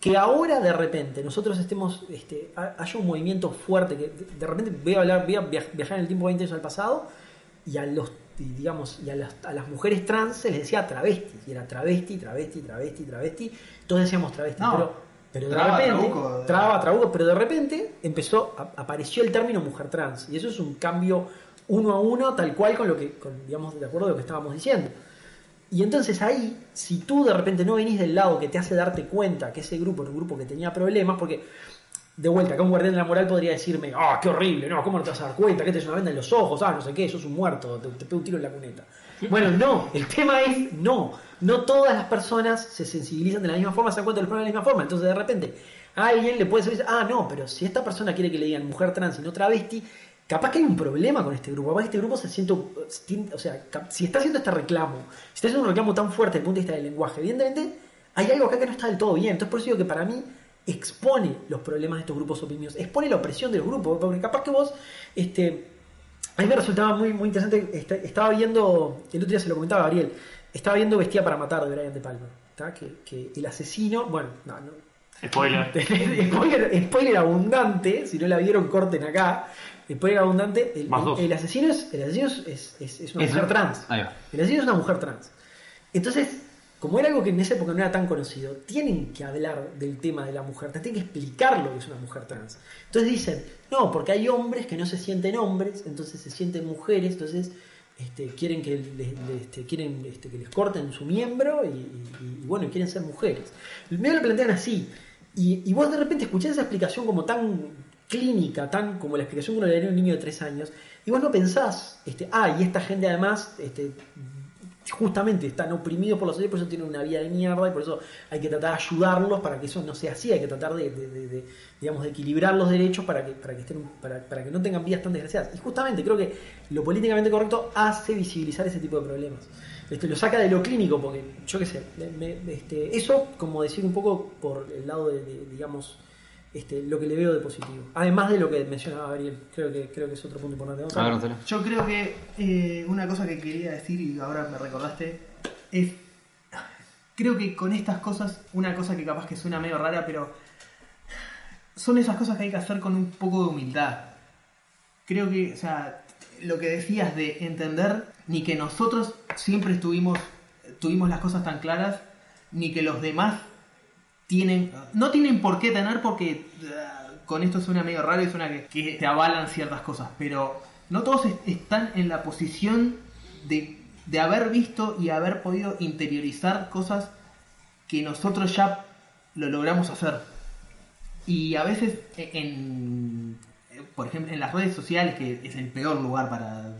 que ahora de repente nosotros estemos, este, ha- haya un movimiento fuerte, que de- repente voy a hablar, voy a viaj- viajar en el tiempo 20 años al pasado, y a los y digamos, y a las, a las mujeres trans se les decía travesti, y era travesti, travesti, travesti, travesti, todos decíamos travesti, No. pero, pero de Traba, repente, trabuco. traba, trabuco, pero de repente empezó, a- apareció el término mujer trans, y eso es un cambio uno a uno, tal cual con lo que, con, digamos, de acuerdo a lo que estábamos diciendo. Y entonces ahí, si tú de repente no venís del lado que te hace darte cuenta que ese grupo era un grupo que tenía problemas, porque de vuelta, acá un guardián de la moral podría decirme, ah, qué horrible, no, ¿cómo no te vas a dar cuenta? Que te es una venda en los ojos, ah, no sé qué, sos un muerto, te, te pego un tiro en la cuneta. Bueno, no, el tema es, no, no todas las personas se sensibilizan de la misma forma, se dan cuenta de los problemas de la misma forma, entonces de repente a alguien le puede decir, ah, no, pero si esta persona quiere que le digan mujer trans y no travesti, capaz que hay un problema con este grupo, capaz que este grupo se siente, o sea, si está haciendo este reclamo, si está haciendo un reclamo tan fuerte desde el punto de vista del lenguaje, evidentemente hay algo acá que no está del todo bien, entonces por eso digo que para mí expone los problemas de estos grupos oprimidos, expone la opresión del grupo, porque capaz que vos, este, a mí me resultaba muy, muy interesante, esta- estaba viendo, el otro día se lo comentaba a Gabriel, estaba viendo Vestía para Matar de Brian De Palma, que, que el asesino, bueno, no, no, Spoiler. <laughs> spoiler, spoiler abundante, si no la vieron corten acá, spoiler abundante, el, asesino, es, el asesino es, es- una Es mujer trans. El asesino es una mujer trans. Entonces, como era algo que en esa época no era tan conocido, tienen que hablar del tema de la mujer trans, tienen que explicar lo que es una mujer trans. Entonces dicen, no, porque hay hombres que no se sienten hombres, entonces se sienten mujeres, entonces este, quieren que les, este, quieren este, que les corten su miembro y, y- y, bueno, quieren ser mujeres. Medio lo plantean así. Y, vos de repente escuchás esa explicación como tan clínica, tan como la explicación que uno le daría a un niño de tres años, y vos no pensás, ah, y esta gente además, justamente están oprimidos por los sociedad, por eso tienen una vida de mierda y por eso hay que tratar de ayudarlos para que eso no sea así, hay que tratar de, digamos, de equilibrar los derechos para que, para, que estén, para, para que no tengan vidas tan desgraciadas. Y justamente creo que lo políticamente correcto hace visibilizar ese tipo de problemas. Este, lo saca de lo clínico, porque yo qué sé, me- este, eso como decir un poco por el lado de, digamos, este, lo que le veo de positivo. Además de lo que mencionaba Gabriel, creo que, creo que es otro punto importante. A ver. Yo creo que eh, una cosa que quería decir y ahora me recordaste es. Creo que con estas cosas, una cosa que capaz que suena medio rara, pero son esas cosas que hay que hacer con un poco de humildad. Creo que, o sea, lo que decías de entender ni que nosotros siempre estuvimos, tuvimos las cosas tan claras, ni que los demás no tienen por qué tener porque ah, con esto suena medio raro y suena que, que te avalan ciertas cosas, pero no todos est- están en la posición de, de haber visto y haber podido interiorizar cosas que nosotros ya lo logramos hacer. Y a veces e- en, por ejemplo, en las redes sociales, que es el peor lugar para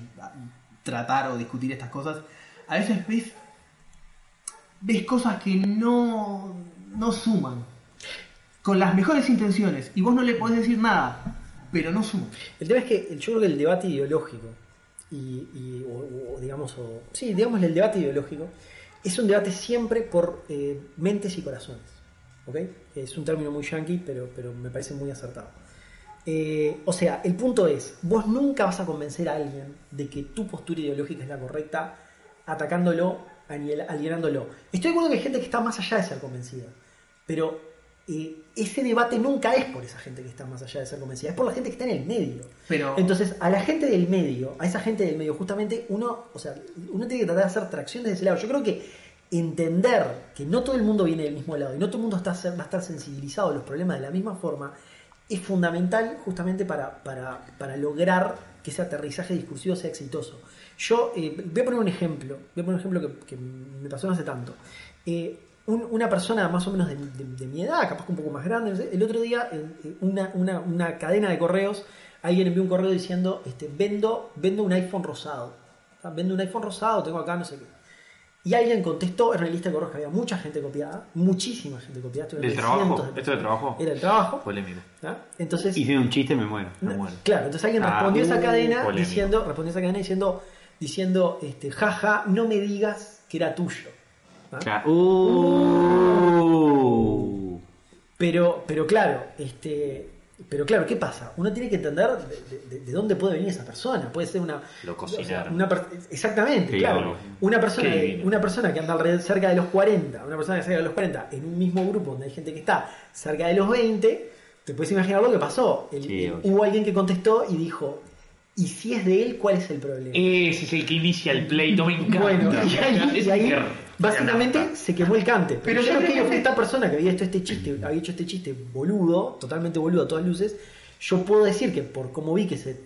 tratar o discutir estas cosas, a veces ves, ves cosas que no, no suman. Con las mejores intenciones. Y vos no le podés decir nada, pero no suman. El tema es que yo creo que el debate ideológico, y, o, digamos, o- sí, digamos el debate ideológico, es un debate siempre por eh, mentes y corazones. ¿ok? Es un término muy yankee, pero, pero me parece muy acertado. Eh, o sea, el punto es, vos nunca vas a convencer a alguien de que tu postura ideológica es la correcta atacándolo, alienándolo. Estoy de acuerdo que hay gente que está más allá de ser convencida, pero eh, ese debate nunca es por esa gente que está más allá de ser convencida, es por la gente que está en el medio. Pero Entonces, a la gente del medio, a esa gente del medio, justamente uno, o sea, uno tiene que tratar de hacer tracción desde ese lado. Yo creo que entender que no todo el mundo viene del mismo lado y no todo el mundo está, va a estar sensibilizado a los problemas de la misma forma es fundamental justamente para, para, para lograr que ese aterrizaje discursivo sea exitoso. Yo eh, voy a poner un ejemplo, voy a poner un ejemplo que, que me pasó no hace tanto. Eh, un- una persona más o menos de, de- de mi edad, capaz que un poco más grande, no sé, el otro día una, una- una cadena de correos, alguien envió un correo diciendo, este, vendo, vendo un iPhone rosado. Vendo un iPhone rosado, tengo acá no sé qué. Y alguien contestó en la lista de correos que había mucha gente copiada, muchísima gente copiada. ¿Del trabajo? de ¿Esto de trabajo? Era el trabajo. Polémico. ¿ah? Entonces, Hice un chiste, me muero. Me muero. Claro, entonces alguien Ah, respondió esa uh, cadena polémico. diciendo, respondió esa cadena diciendo, diciendo, este, jaja, no me digas que era tuyo. ¿Ah? Claro. Uh. Pero, pero claro, este, pero claro, ¿qué pasa? Uno tiene que entender de, de- de dónde puede venir esa persona. Puede ser una, Lo cocinaron. una exactamente, claro. Una persona, que, una persona que anda alrededor, cerca de los 40, una persona que cerca de los 40, en un mismo grupo donde hay gente que está cerca de los 20, te puedes imaginar lo que pasó. El- Sí, el- obvio. hubo alguien que contestó y dijo, ¿y si es de él, cuál es el problema? Ese es el que inicia el pleito, me encanta. Bueno, y ahí, y básicamente se quemó el cante. Pero, Pero yo que creo que esta persona que había hecho este chiste, había hecho este chiste boludo, totalmente boludo a todas luces, yo puedo decir que por cómo vi que se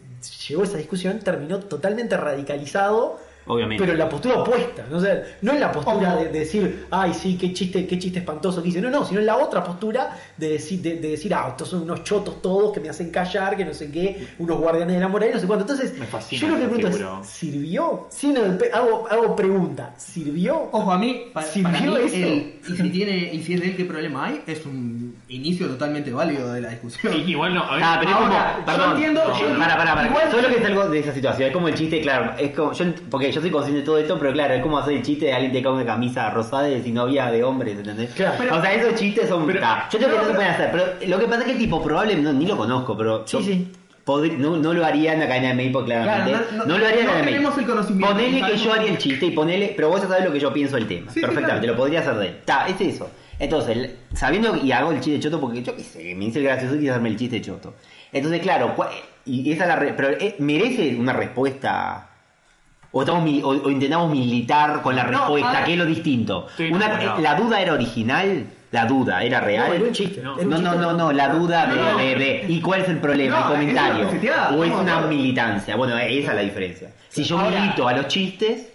llevó esa discusión, terminó totalmente radicalizado. Obviamente. Pero en la postura opuesta, ¿no? O sea, no en la postura de, de decir, ay, sí, qué chiste, qué chiste espantoso que hice. No, no, sino en la otra postura de decir, de, de decir, ah, estos son unos chotos todos que me hacen callar, que no sé qué, unos guardianes de la moral, no sé cuánto. Entonces, Me fascina yo lo que pregunto es, ¿sirvió? Sí, no, hago, hago pregunta, ¿sirvió? Ojo, a mí, pa- ¿Sirvió para, mí, eso? el- y, si tiene, y si es de él, ¿qué problema hay? Es un inicio totalmente válido de la discusión. Y- Igual no, a ver, Ah, pero es Ahora, como, yo perdón, entiendo- no, yo- para, para, para. igual- Solo que salgo de esa situación, es como el chiste, claro, es como, yo, porque yo soy consciente de todo esto, pero claro, es como hacer el chiste de alguien te cae una camisa rosada y si novia de hombres, ¿entendés? Claro. o sea, esos chistes son, Pero- ta, yo creo que no se pero- pueden hacer, pero lo que pasa es que el tipo probablemente, no, ni lo conozco, pero Sí, yo sí. no, no lo haría en la cadena de porque claramente, Claro, no, no- no- lo haría en no la cadena de el conocimiento, Ponele que yo haría el chiste y ponele, pero vos ya sabés lo que yo pienso del tema, Sí, sí, perfectamente, claro. lo podría hacer de él. Está, es eso. Entonces, sabiendo y hago el chiste choto porque yo qué sé, me dice el gracioso y hacerme el chiste choto. Entonces, claro, y esa es la re- pero eh, merece una respuesta o, estamos mi- o- o intentamos militar con la respuesta, que es lo distinto. Sí, Una- no. la duda era original, la duda era real. No, era un chiste. No. No, no, no, no, la duda de, No. de- de- ¿Y cuál es el problema? No, el comentario. es o es una militancia. Bueno, esa es la diferencia. Si yo Ahora- milito a los chistes,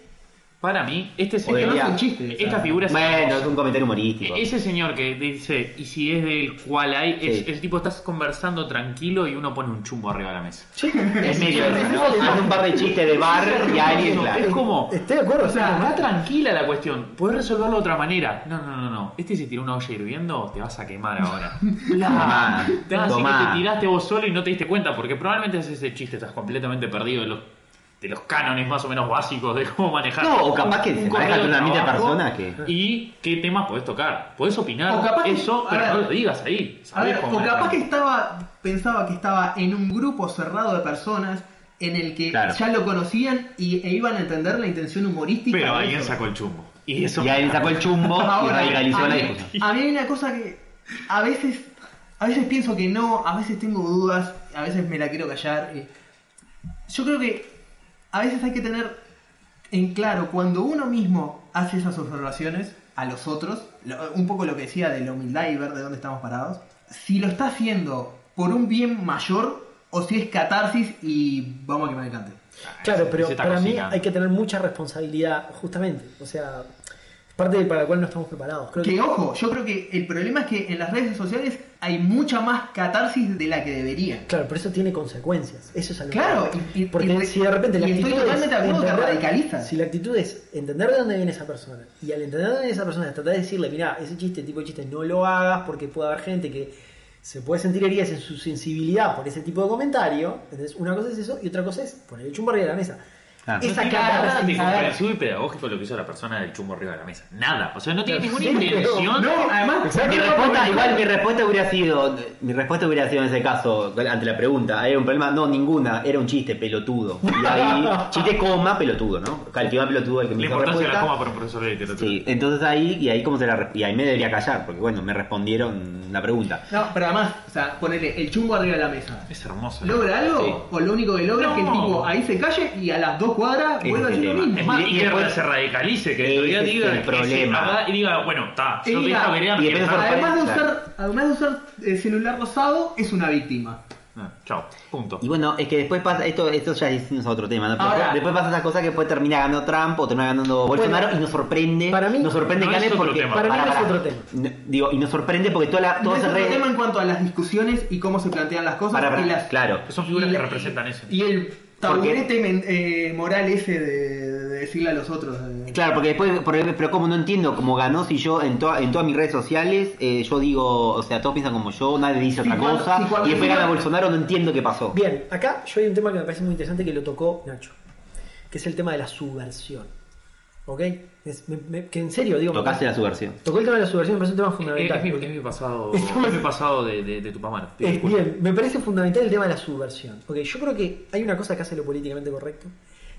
para mí, este señor, que no es un chiste. esta figura es bueno, es un comentario humorístico. Ese señor que dice, y si es del cual hay, es el tipo, estás conversando tranquilo y uno pone un chumbo arriba de la mesa. Sí. Es medio eso, ¿no? Hace un par de chistes de bar y alguien, No, claro. Es como, Estoy de acuerdo. o sea, como- tranquila la cuestión, puedes resolverlo de otra manera. No, no, no, no. Este se tiró una olla hirviendo, te vas a quemar ahora. <laughs> Tomá, Te vas a decir tomá. que te tiraste vos solo y no te diste cuenta, porque probablemente haces ese chiste, estás completamente perdido de los, de los cánones más o menos básicos de cómo manejar. No, o capaz que un se maneja de con la persona que- Y qué temas podés tocar. Podés opinar O capaz que- eso, a pero ver. no lo digas ahí. A ver, o capaz manejar. que estaba, pensaba que estaba en un grupo cerrado de personas en el que Claro. ya lo conocían y, e iban a entender la intención humorística. Pero alguien eso. sacó el chumbo. Y eso Y ahí sacó el chumbo y Ahora, radicalizó a la discusión. A mí hay una cosa que a veces, a veces pienso que no, a veces tengo dudas, a veces me la quiero callar. eh. Yo creo que a veces hay que tener en claro cuando uno mismo hace esas observaciones a los otros, lo- un poco lo que decía de la humildad y ver de dónde estamos parados, si lo está haciendo por un bien mayor o si es catarsis y vamos a que me encante. Claro, pero Se está para mí hay que tener mucha responsabilidad, justamente. O sea, Parte de para la cual no estamos preparados. Creo Que ojo, yo creo que el problema es que en las redes sociales hay mucha más catarsis de la que debería. Claro, pero eso tiene consecuencias. Eso es algo Claro, y- y- porque y- si de repente la actitud estoy totalmente de es entender-. Si la actitud es entender de dónde viene esa persona y al entender de dónde viene esa persona tratar de decirle, mira, ese chiste, tipo de chiste, no lo hagas porque puede haber gente que se puede sentir heridas en su sensibilidad por ese tipo de comentario. Entonces, una cosa es eso y otra cosa es poner el chumbo arriba de la mesa. Claro. No Esa tiene nada de comprensivo y pedagógico lo que hizo la persona del chumbo arriba de la mesa. Nada. O sea, no tiene ninguna intención. No, además, Mi respuesta, igual mi respuesta hubiera sido, mi respuesta hubiera sido en ese caso, ante la pregunta, ¿hay un problema? No, ninguna, era un chiste pelotudo. Y ahí, <laughs> chiste coma pelotudo, ¿no? El que más pelotudo el que me La hizo importancia de la coma para un profesor de literatura. Sí, entonces ahí, y ahí como se la y ahí me debería callar, porque bueno, me respondieron la pregunta. No, pero además, o sea, ponerle el chumbo arriba de la mesa. Es hermoso. ¿Logra algo? Sí. O lo único que logra es que el tipo ahí se calle y a las dos cuadras Ese vuelve a es el decir lo mismo. Es más, Y- que después- se radicalice, que todavía Ese es diga el problema. verdad, y diga, bueno, está, yo dejo vereda. Además de usar, además de usar eh, celular rosado, es una víctima. Ah, Chao, punto. Y bueno, es que después pasa, esto, esto ya es otro tema, ¿no? Pero Ahora- después pasa esa cosa que después termina ganando Trump o termina ganando Bolsonaro y nos sorprende, para mí- nos sorprende no que es gane otro porque tema. Para mí no es otro tema. No, digo, y nos sorprende porque toda la, No todas es las otro tema en cuanto a las discusiones y cómo se plantean las cosas. Pará, y las, claro. Son figuras y que representan eso. Y el taburete men- eh, moral ese de, de decirle a los otros. eh, Claro, porque después, porque- pero como no entiendo cómo ganó si yo en, toda- en todas mis redes sociales, eh, yo digo, o sea, todos piensan como yo, nadie dice Sí, otra cuando- cosa, sí, y después gana Bolsonaro, no entiendo qué pasó. Bien, acá yo hay un tema que me parece muy interesante que lo tocó Nacho, que es el tema de la subversión. ¿Ok? Es- me- me- que en serio, digo. me Tocaste la parece- subversión. Tocó el tema de la subversión, me parece un tema Es, fundamental. es mi, es mi pasado, <laughs> es mi pasado de, de, de. Es Disculpa. bien, me parece fundamental el tema de la subversión. Ok, yo creo que hay una cosa que hace lo políticamente correcto,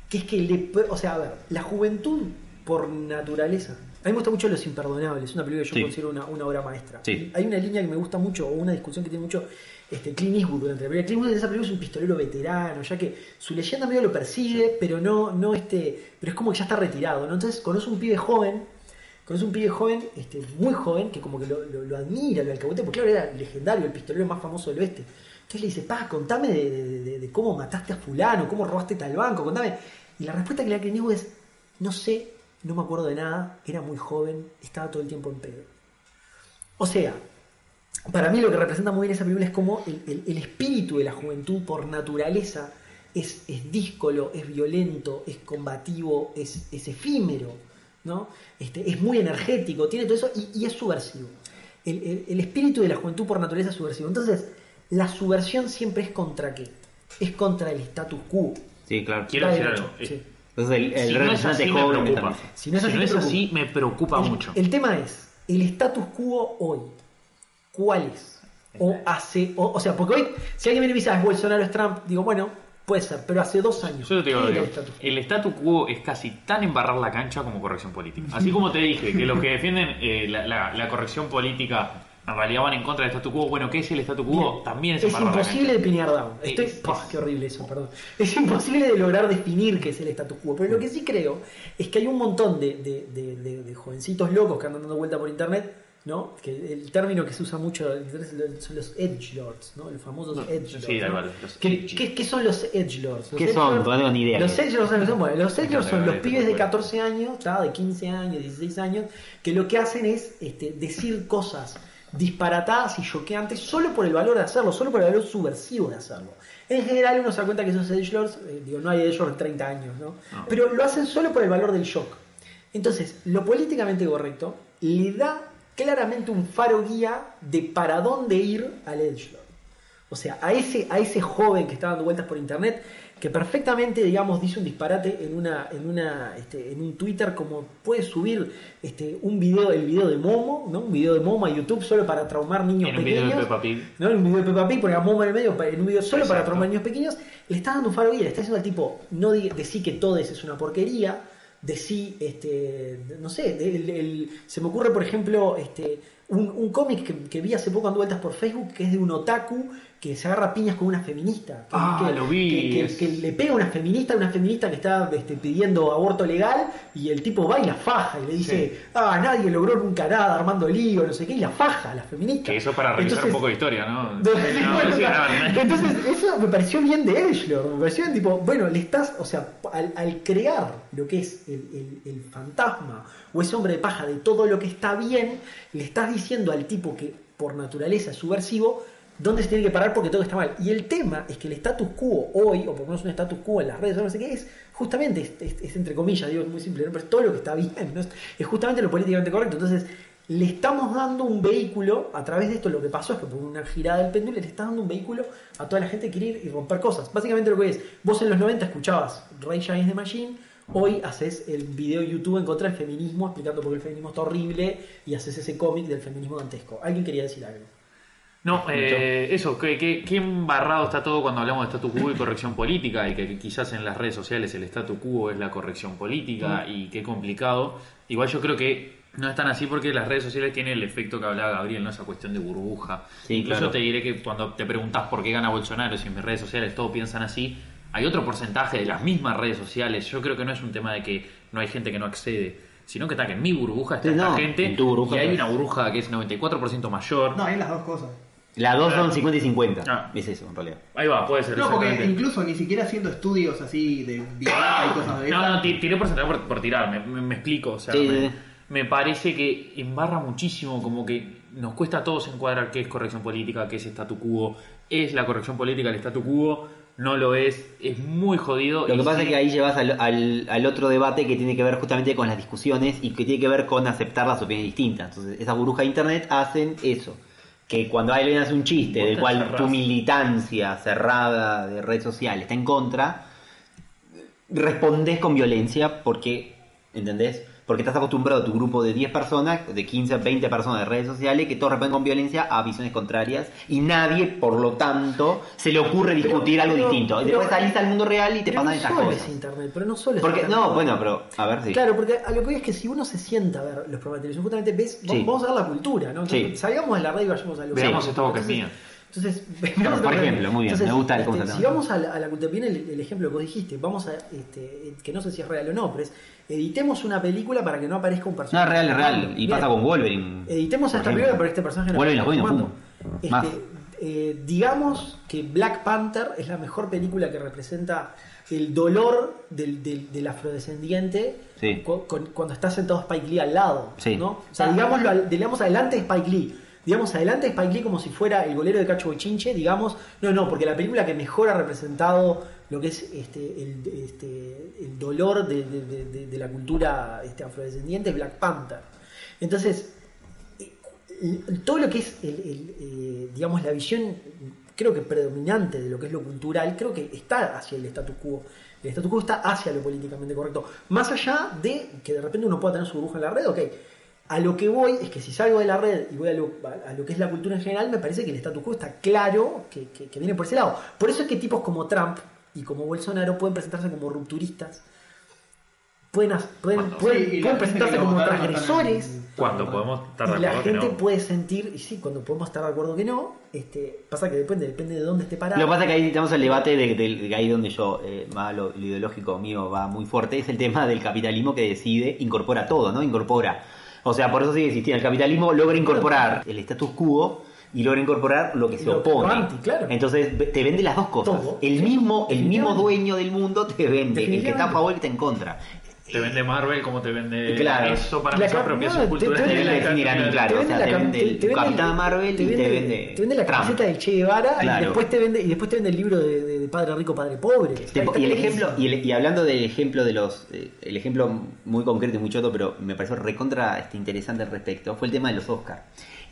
que es que le, o sea, a ver, la juventud por naturaleza. A mí me gusta mucho Los Imperdonables, una película que yo Sí. considero una, una obra maestra. Sí. Hay una línea que me gusta mucho, o una discusión que tiene mucho este, Clint Eastwood durante la película. Clint Eastwood en esa película es un pistolero veterano, ya que su leyenda medio lo persigue, pero no, no este, pero es como que ya está retirado, ¿no? Entonces conoce un pibe joven, conoce un pibe joven, este, muy joven, que como que lo, lo- lo admira, lo alcahuetea, porque claro, era legendario, el pistolero más famoso del oeste. Entonces le dice, pa, contame de, de- de- de cómo mataste a fulano, cómo robaste tal banco, contame. Y la respuesta que le da Clint Eastwood es, no sé, no me acuerdo de nada, era muy joven, estaba todo el tiempo en pedo. O sea, para mí lo que representa muy bien esa película es como el, el- el espíritu de la juventud por naturaleza es, es díscolo, es violento, es combativo, es, es efímero, ¿no? Este, es muy energético, tiene todo eso y, y es subversivo. El, el- el espíritu de la juventud por naturaleza es subversivo. Entonces, la subversión siempre es contra qué? Es contra el status quo. Sí, claro. Quiero decir algo. sí. Entonces el, el si no es representante así, me joven preocupa. Si no es así, te preocupa. así, me preocupa el, mucho. el tema es, el status quo hoy, ¿cuál es? O hace, o, o sea, porque hoy, si alguien viene y me dice, "Ah, es Bolsonaro, es Trump, digo, bueno, puede ser, pero hace dos años. Yo te digo, ¿qué era digo, el statu quo es casi tan embarrar la cancha como corrección política. Así como te dije que los que defienden eh, la, la- la corrección política en realidad van en contra del statu quo, bueno, ¿qué es el statu quo? También es es imposible de pinear down. Estoy, Es- qué horrible eso, perdón. Es imposible de lograr definir qué es el status quo. Pero lo que sí creo es que hay un montón de- de- de- de jovencitos locos que andan dando vuelta por internet, ¿no? Que el término que se usa mucho son los edgelords, ¿no? Los famosos sí, ¿no? igual, los ¿Qué, edgy. qué- qué son los edgelords? Los ¿Qué son? edgelords- No tengo ni idea. Los edgelords son, son- bueno, los edgelords son los pibes de vale. 14 años, ¿tá? de 15 años, 16 años, que lo que hacen es este, decir cosas disparatadas y choqueantes solo por el valor de hacerlo, solo por el valor subversivo de hacerlo. En general uno se da cuenta que esos edgelords, eh, digo, no hay edgelords de 30 años, ¿no? No. Pero lo hacen solo por el valor del shock. Entonces, lo políticamente correcto le da claramente un faro guía de para dónde ir al edgelord. O sea, a ese, a ese joven que está dando vueltas por internet, que perfectamente, digamos, dice un disparate en una, en una, este, en un Twitter, como puede subir este, un video, el video de Momo, ¿no? Un video de Momo a YouTube solo para traumar niños En un video pequeños. de Peppa Pig. ¿no? En un video de Peppa Pig, a Momo en el medio, en un video solo para traumar niños pequeños, le está dando un faro guía, le está diciendo al tipo, no decí que todo es una porquería, decí, este, no sé, el- el- se me ocurre, por ejemplo, este, un, un cómic que, que vi hace poco dando vueltas por Facebook que es de un otaku que se agarra a piñas con una feminista. Que, Ah, que- lo vi, Que, le pega a una feminista, una feminista que está este, pidiendo aborto legal y el tipo va y la faja y le dice, ah, nadie logró nunca nada armando lío, no sé qué, y la faja a la feminista. Que eso es para revisar Entonces- un poco de historia, ¿no? <laughs> no, No, bueno, sí, no, no. Entonces, eso me pareció bien de Edgelord. Me pareció bien, tipo, bueno, le estás, o sea, al, al crear lo que es el, el- el fantasma o ese hombre de paja de todo lo que está bien, le estás diciendo al tipo que por naturaleza es subversivo dónde se tiene que parar porque todo está mal. Y el tema es que el status quo hoy, o por lo menos un status quo en las redes, no sé qué, es justamente, es, entre comillas, digo, es muy simple, es todo lo que está bien, es, justamente lo políticamente correcto. Entonces, le estamos dando un vehículo, a través de esto lo que pasó es que por una girada del péndulo le estás dando un vehículo a toda la gente que quiere ir y romper cosas. Básicamente lo que es, vos en los 90 escuchabas Rage Against the Machine, hoy haces el video de YouTube en contra del feminismo, explicando por qué el feminismo está horrible, y haces ese cómic del feminismo dantesco. ¿Alguien quería decir algo? No, eh, eso, que, embarrado está todo cuando hablamos de statu quo y corrección política y que quizás en las redes sociales el statu quo es la corrección política y qué complicado. Igual yo creo que no es tan así porque las redes sociales tienen el efecto que hablaba Gabriel, ¿no? Esa cuestión de burbuja. Sí, Incluso claro. te diré que cuando te preguntas por qué gana Bolsonaro, si en mis redes sociales todos piensan así, hay otro porcentaje de las mismas redes sociales. Yo creo que no es un tema de que no hay gente que no accede, sino que está que en mi burbuja está Sí, esta no, gente en tu burbuja, y hay una burbuja que es 94% mayor. No, hay las dos cosas. Las dos son 50 y 50. Ah. Es eso, en realidad. Ahí va, puede ser. No, porque incluso ni siquiera haciendo estudios así de y cosas de No, no, ti- tiré porcentaje por, por tirar, me, me- me explico. O sea, Sí, me, sí. me parece que embarra muchísimo, como que nos cuesta a todos encuadrar qué es corrección política, qué es statu quo. ¿Es la corrección política el statu quo? No lo es, es muy jodido. Lo que pasa sí, es que ahí llevas al, al- al otro debate que tiene que ver justamente con las discusiones y que tiene que ver con aceptar las opiniones distintas. Entonces, esas burbujas de internet hacen eso. Que cuando alguien hace un chiste del cual cerrás. tu militancia cerrada de red social está en contra, respondes con violencia porque, ¿entendés? Porque estás acostumbrado a tu grupo de 10 personas, de 15 a 20 personas de redes sociales, que todos responden con violencia a visiones contrarias y nadie, por lo tanto, se le ocurre discutir algo pero- distinto. Y pero- después salís al mundo real y te pasan no solo cosas. es internet, pero no solo es Porque, internet. no, bueno, pero, a ver, sí. Claro, porque a lo que voy es que si uno se sienta a ver los programas de televisión, justamente ves, Sí. vamos, a ver la cultura, ¿no? Entonces, Sí. salgamos de la radio y vayamos a lo Veamos que- esta boca es mía. Entonces, <laughs> Claro, por ejemplo, muy bien, me gusta el cómo se Si vamos a la, a la cultura, viene el, el ejemplo que vos dijiste, vamos a, este, que no sé si es real o no, pero es, editemos una película para que no aparezca un No, personaje. es real, es real. Y Bien. pasa con Wolverine. Editemos esta ejemplo. película para este personaje no Wolverine. Más. Este, eh, digamos que Black Panther es la mejor película que representa el dolor del, del- del afrodescendiente Sí. cu- con- cuando está sentado Spike Lee al lado. Sí. ¿no? O sea, digámoslo, al- digamos adelante de Spike Lee. Digamos adelante de Spike Lee como si fuera el golero de Cacho Bochinche, digamos, no, no, porque la película que mejor ha representado lo que es este, el, este, el dolor de, la cultura este, afrodescendiente es Black Panther. Entonces, el- todo lo que es, el, el, eh, digamos, la visión, creo que predominante de lo que es lo cultural, creo que está hacia el status quo. El status quo está hacia lo políticamente correcto. Más allá de que de repente uno pueda tener su burbuja en la red, ok. A lo que voy es que si salgo de la red y voy a lo, a- lo que es la cultura en general, me parece que el status quo está claro que, que- que viene por ese lado. Por eso es que tipos como Trump y como Bolsonaro pueden presentarse como rupturistas, pueden, as- pueden, Sí, pueden, la presentarse como transgresores. también. Cuando podemos estar de Y la acuerdo que gente no. puede sentir, y sí, cuando podemos estar de acuerdo que no, este, pasa que depende, depende de dónde esté parado. Lo que pasa es que ahí estamos el debate de, de- de ahí donde yo, eh, más lo, lo ideológico mío va muy fuerte, es el tema del capitalismo que decide, incorpora todo, ¿no? Incorpora. O sea, por eso sigue existiendo. El capitalismo logra incorporar el status quo y logra incorporar lo que se Lo- opone. anti, claro. Entonces te vende las dos cosas. Todo. El mismo, el mismo dueño del mundo te vende. El que está a favor y está en contra. Te vende Marvel como te vende Claro. eso para La cap- apropiación no, te- te Te vende vende la- claro. O sea, te la vende el te vende Capitán el- Marvel te y te vende- vende te vende la Trump. camiseta de Che Guevara Claro. y después te vende y después te vende el libro de, de- de Padre Rico Padre Pobre. Te- y el ejemplo y, el- y hablando del ejemplo de los eh, el ejemplo muy concreto y muy choto pero me pareció recontra este, interesante al respecto fue el tema de los Oscars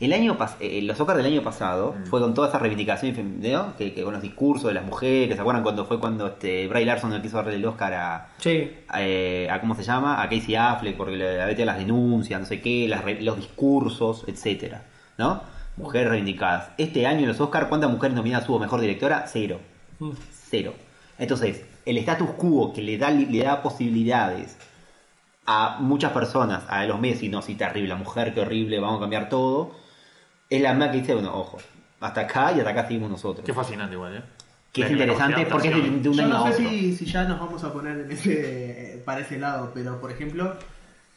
el año eh, los Oscars del año pasado Mm. fue con toda esa reivindicación fem- ¿no? que, que con los discursos de las mujeres se acuerdan cuando fue cuando este Bray Larson le quiso darle el Oscar a Sí. eh, a cómo se llama a Casey Affleck porque le había las denuncias no sé qué las re- los discursos etcétera no mujeres reivindicadas este año en los Oscars cuántas mujeres nominadas hubo mejor directora cero Mm. cero. Entonces, el status quo que le da, le da posibilidades a muchas personas, a los y no, sí, terrible, la mujer, qué horrible, vamos a cambiar todo, es la más que dice, bueno, ojo, hasta acá y hasta acá seguimos nosotros. Qué fascinante igual, ¿eh? Que es La- interesante porque es de, un Yo año no sé otro. si, si ya nos vamos a poner en ese, para ese lado, pero por ejemplo,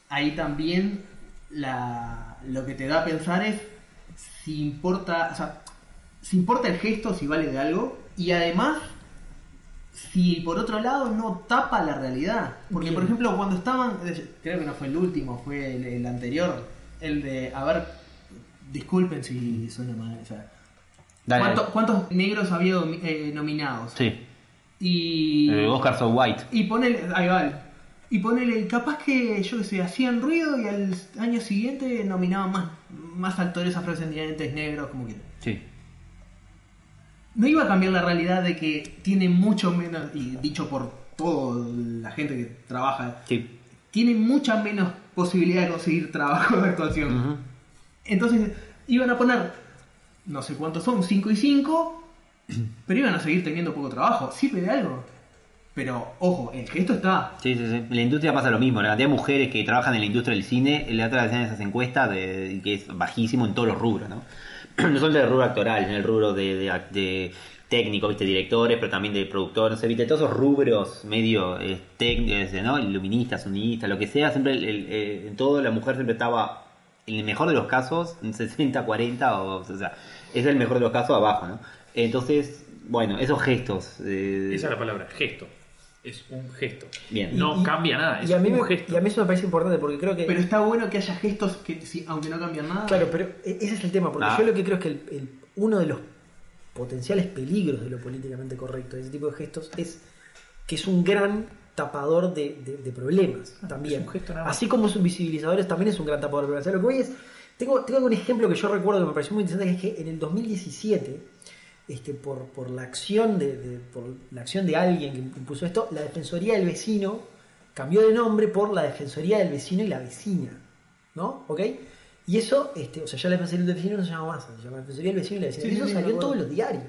ahí también la, lo que te da a pensar es si importa, o sea, si importa el gesto, si vale de algo, y además si por otro lado no tapa la realidad. Porque por ejemplo cuando estaban, creo que no fue el último, fue el, el anterior, el de, a ver, disculpen si suena mal, o sea, Dale. ¿cuánto- ¿cuántos negros había eh, nominados? Sí. Y. Eh, Oscar So White. Y ponele. Ahí va. Y ponele. Capaz que, yo que sé, hacían ruido y al año siguiente nominaban más, más actores afrodescendientes, negros, como quieran. Sí. No iba a cambiar la realidad de que tiene mucho menos. Y dicho por toda la gente que trabaja. Sí. Tiene mucha menos posibilidad de conseguir trabajo de actuación. Entonces iban a poner, no sé cuántos son, 5 y 5, <clears throat> pero iban a seguir teniendo poco trabajo. ¿Sirve de algo? Pero, ojo, el gesto está. Sí, sí, sí. En la industria pasa lo mismo. La cantidad de mujeres que trabajan en la industria del cine, la otra vez en esas encuestas, de, que es bajísimo en todos los rubros, ¿no? <clears throat> No solo el rubro actoral, en el rubro de, de, de técnico, viste, directores, pero también de productor, no sé, viste, todos esos rubros medio eh, técnicos, ¿no? Iluministas, sonidistas, lo que sea, siempre el- el- eh, en todo la mujer siempre estaba, en el mejor de los casos, en 60, 40, o, o sea, es el mejor de los casos abajo, ¿no? Entonces, bueno, esos gestos. eh, Esa es la palabra, gesto. Es un gesto. Bien. No Y- cambia nada, es y a mí un me- gesto. Y a mí eso me parece importante porque creo que. Pero está bueno que haya gestos que, sí, aunque no cambian nada. Claro, pero e- ese es el tema, porque Ah. yo lo que creo es que el- el- uno de los potenciales peligros de lo políticamente correcto, de ese tipo de gestos, es que es un gran tapador de, de- de problemas también. es un gesto nada más. Así como son visibilizadores, también es un gran tapador de problemas. O sea, lo que voy es, tengo, tengo un ejemplo que yo recuerdo que me pareció muy interesante, que es que en el 2017, este, por, por la acción de, de- por la acción de alguien que impuso esto, la Defensoría del Vecino cambió de nombre por la Defensoría del Vecino y la Vecina. ¿No? ¿Ok? Y eso, este, o sea, ya la Defensoría del Vecino no se llama más, se llama Defensoría del Vecino y la Vecina. Sí, y eso sí, salió en todos los diarios.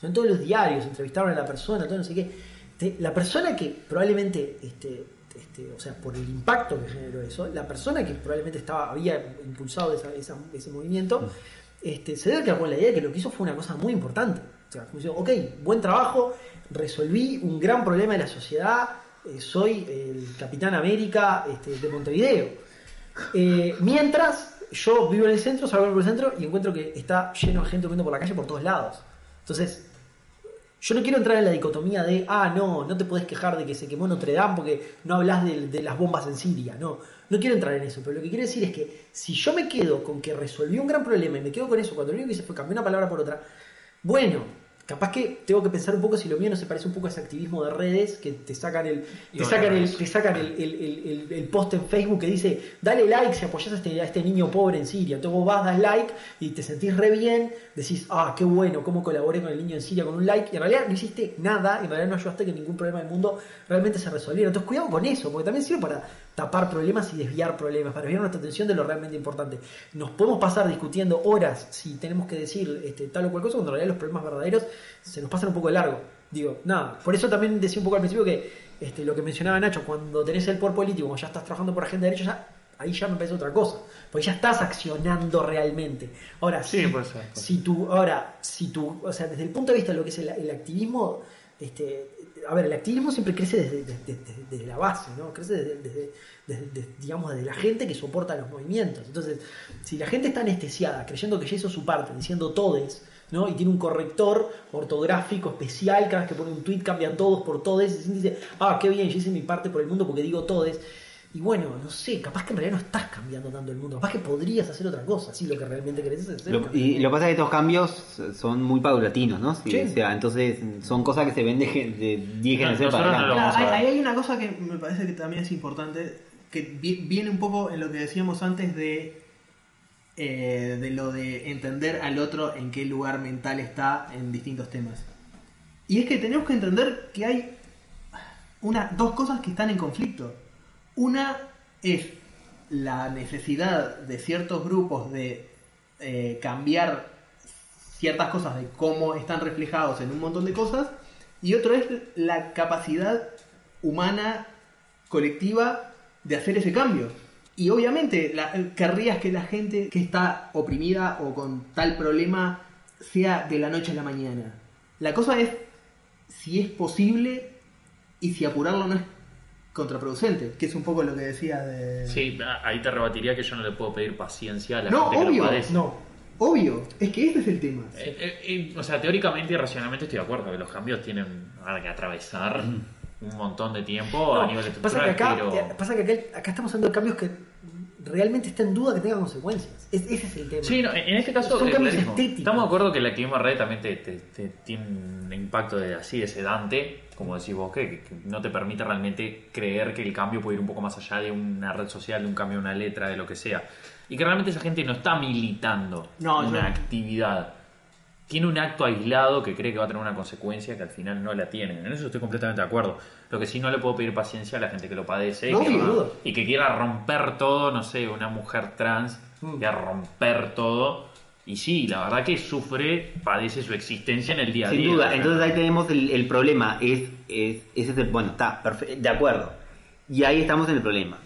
Son todos los diarios, entrevistaron a la persona, todo no sé qué. Te- la persona que probablemente, este, este, o sea, por el impacto que generó eso, la persona que probablemente estaba, había impulsado esa- esa- ese movimiento, este, se debe quedar con la idea de que lo que hizo fue una cosa muy importante. O sea, como diciendo, ok, buen trabajo, resolví un gran problema de la sociedad, eh, soy el Capitán América este, de Montevideo. Eh, mientras yo vivo en el centro, salgo por el centro y encuentro que está lleno de gente durmiendo por la calle por todos lados. Entonces, yo no quiero entrar en la dicotomía de, ah, no, no te podés quejar de que se quemó Notre Dame porque no hablas de, de las bombas en Siria. No, no quiero entrar en eso. Pero lo que quiero decir es que si yo me quedo con que resolví un gran problema y me quedo con eso cuando lo único que hice fue cambiar una palabra por otra, bueno, capaz que tengo que pensar un poco si lo mío no se parece un poco a ese activismo de redes que te sacan el, Y te sacan el, te sacan el, el- el- el- el post en Facebook que dice dale like si apoyas a este, a este niño pobre en Siria. Entonces vos vas, das like y te sentís re bien, decís, ah, qué bueno, cómo colaboré con el niño en Siria con un like. Y en realidad no hiciste nada, en realidad no ayudaste que ningún problema del mundo realmente se resolviera. Entonces cuidado con eso, porque también sirve para tapar problemas y desviar problemas, para desviar nuestra atención de lo realmente importante. Nos podemos pasar discutiendo horas si tenemos que decir este, tal o cual cosa, cuando en realidad los problemas verdaderos se nos pasan un poco de largo. Digo, nada, por eso también decía un poco al principio que este, lo que mencionaba Nacho, cuando tenés el poder político, cuando ya estás trabajando por agenda de derecho, ya, ahí ya me parece otra cosa. Porque ya estás accionando realmente. Ahora, Sí, si, puede si tú, ahora, si tú, o sea, desde el punto de vista de lo que es el, el activismo, este, a ver, el activismo siempre crece desde, la base, ¿no? Crece desde, digamos, desde la gente que soporta los movimientos. Entonces, si la gente está anestesiada, creyendo que ya hizo su parte, diciendo todes, ¿no? Y tiene un corrector ortográfico especial, cada vez que pone un tweet cambian todos por todes, y dice, ah, qué bien, yo hice mi parte por el mundo porque digo todes. Y bueno, no sé, capaz que en realidad no estás cambiando tanto el mundo, capaz que podrías hacer otra cosa, si lo que realmente querés es hacer. Lo- y lo que pasa es que estos cambios son muy paulatinos, ¿no? Sí, Sí. O sea, entonces son cosas que se ven de, gen- de 10 No, generaciones para nosotros no ahí hay una cosa que me parece que también es importante, que vi- viene un poco en lo que decíamos antes de, eh, de lo de entender al otro en qué lugar mental está en distintos temas. Y es que tenemos que entender que hay una, dos cosas que están en conflicto. Una es la necesidad de ciertos grupos de eh, cambiar ciertas cosas de cómo están reflejados en un montón de cosas y otro es la capacidad humana colectiva de hacer ese cambio. Y obviamente la- querrías que la gente que está oprimida o con tal problema sea de la noche a la mañana. La cosa es si es posible y si apurarlo no es contraproducente, que es un poco lo que decía de... Sí, ahí te rebatiría que yo no le puedo pedir paciencia a la No, gente que obvio, lo padece. No. Obvio, es que ese es el tema. Eh, eh, eh, o sea, teóricamente y racionalmente estoy de acuerdo que los cambios tienen que atravesar un montón de tiempo a nivel pasa que estructural, acá, pero... eh, pasa que acá, acá estamos hablando de cambios que realmente está en duda que tengan consecuencias. Es- ese es el tema. Sí, no, en este caso Son eh, cambios estéticos. estamos de acuerdo que la clima red también te, te- te- tiene un impacto de, así de sedante, como decís vos, que, que no te permite realmente creer que el cambio puede ir un poco más allá de una red social, de un cambio de una letra, de lo que sea. Y que realmente esa gente no está militando No, una yo- actividad. Tiene un acto aislado que cree que va a tener una consecuencia que al final no la tiene. En eso estoy completamente de acuerdo. Lo que sí no le puedo pedir paciencia a la gente que lo padece No, y, que, y que quiera romper todo, no sé, una mujer trans, Mm. quiera romper todo. Y sí, la verdad que sufre, padece su existencia en el día a día. Sin duda, entonces ahí tenemos el, el problema, es, es, ese es el, bueno, está, perfe- de acuerdo. Y ahí estamos en el problema.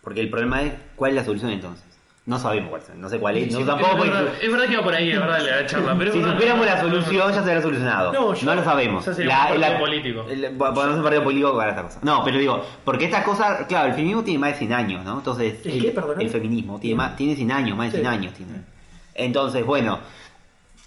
Porque el problema es, ¿cuál es la solución entonces? No sabemos cuál es, no sé cuál es, no, Sí, tampoco es, porque- verdad, es verdad que va por ahí, es verdad, la <laughs> charla. Pero si supiéramos la solución ya se hubiera solucionado. No, No, lo sabemos. ya sería un partido político. un partido político para esta cosa. No, pero digo, porque estas cosas, claro, el feminismo tiene más de 100 años, ¿no? Entonces, ¿El qué, perdón? el feminismo tiene, más, tiene 100 años, más de 100 Sí. años tiene. Entonces, bueno,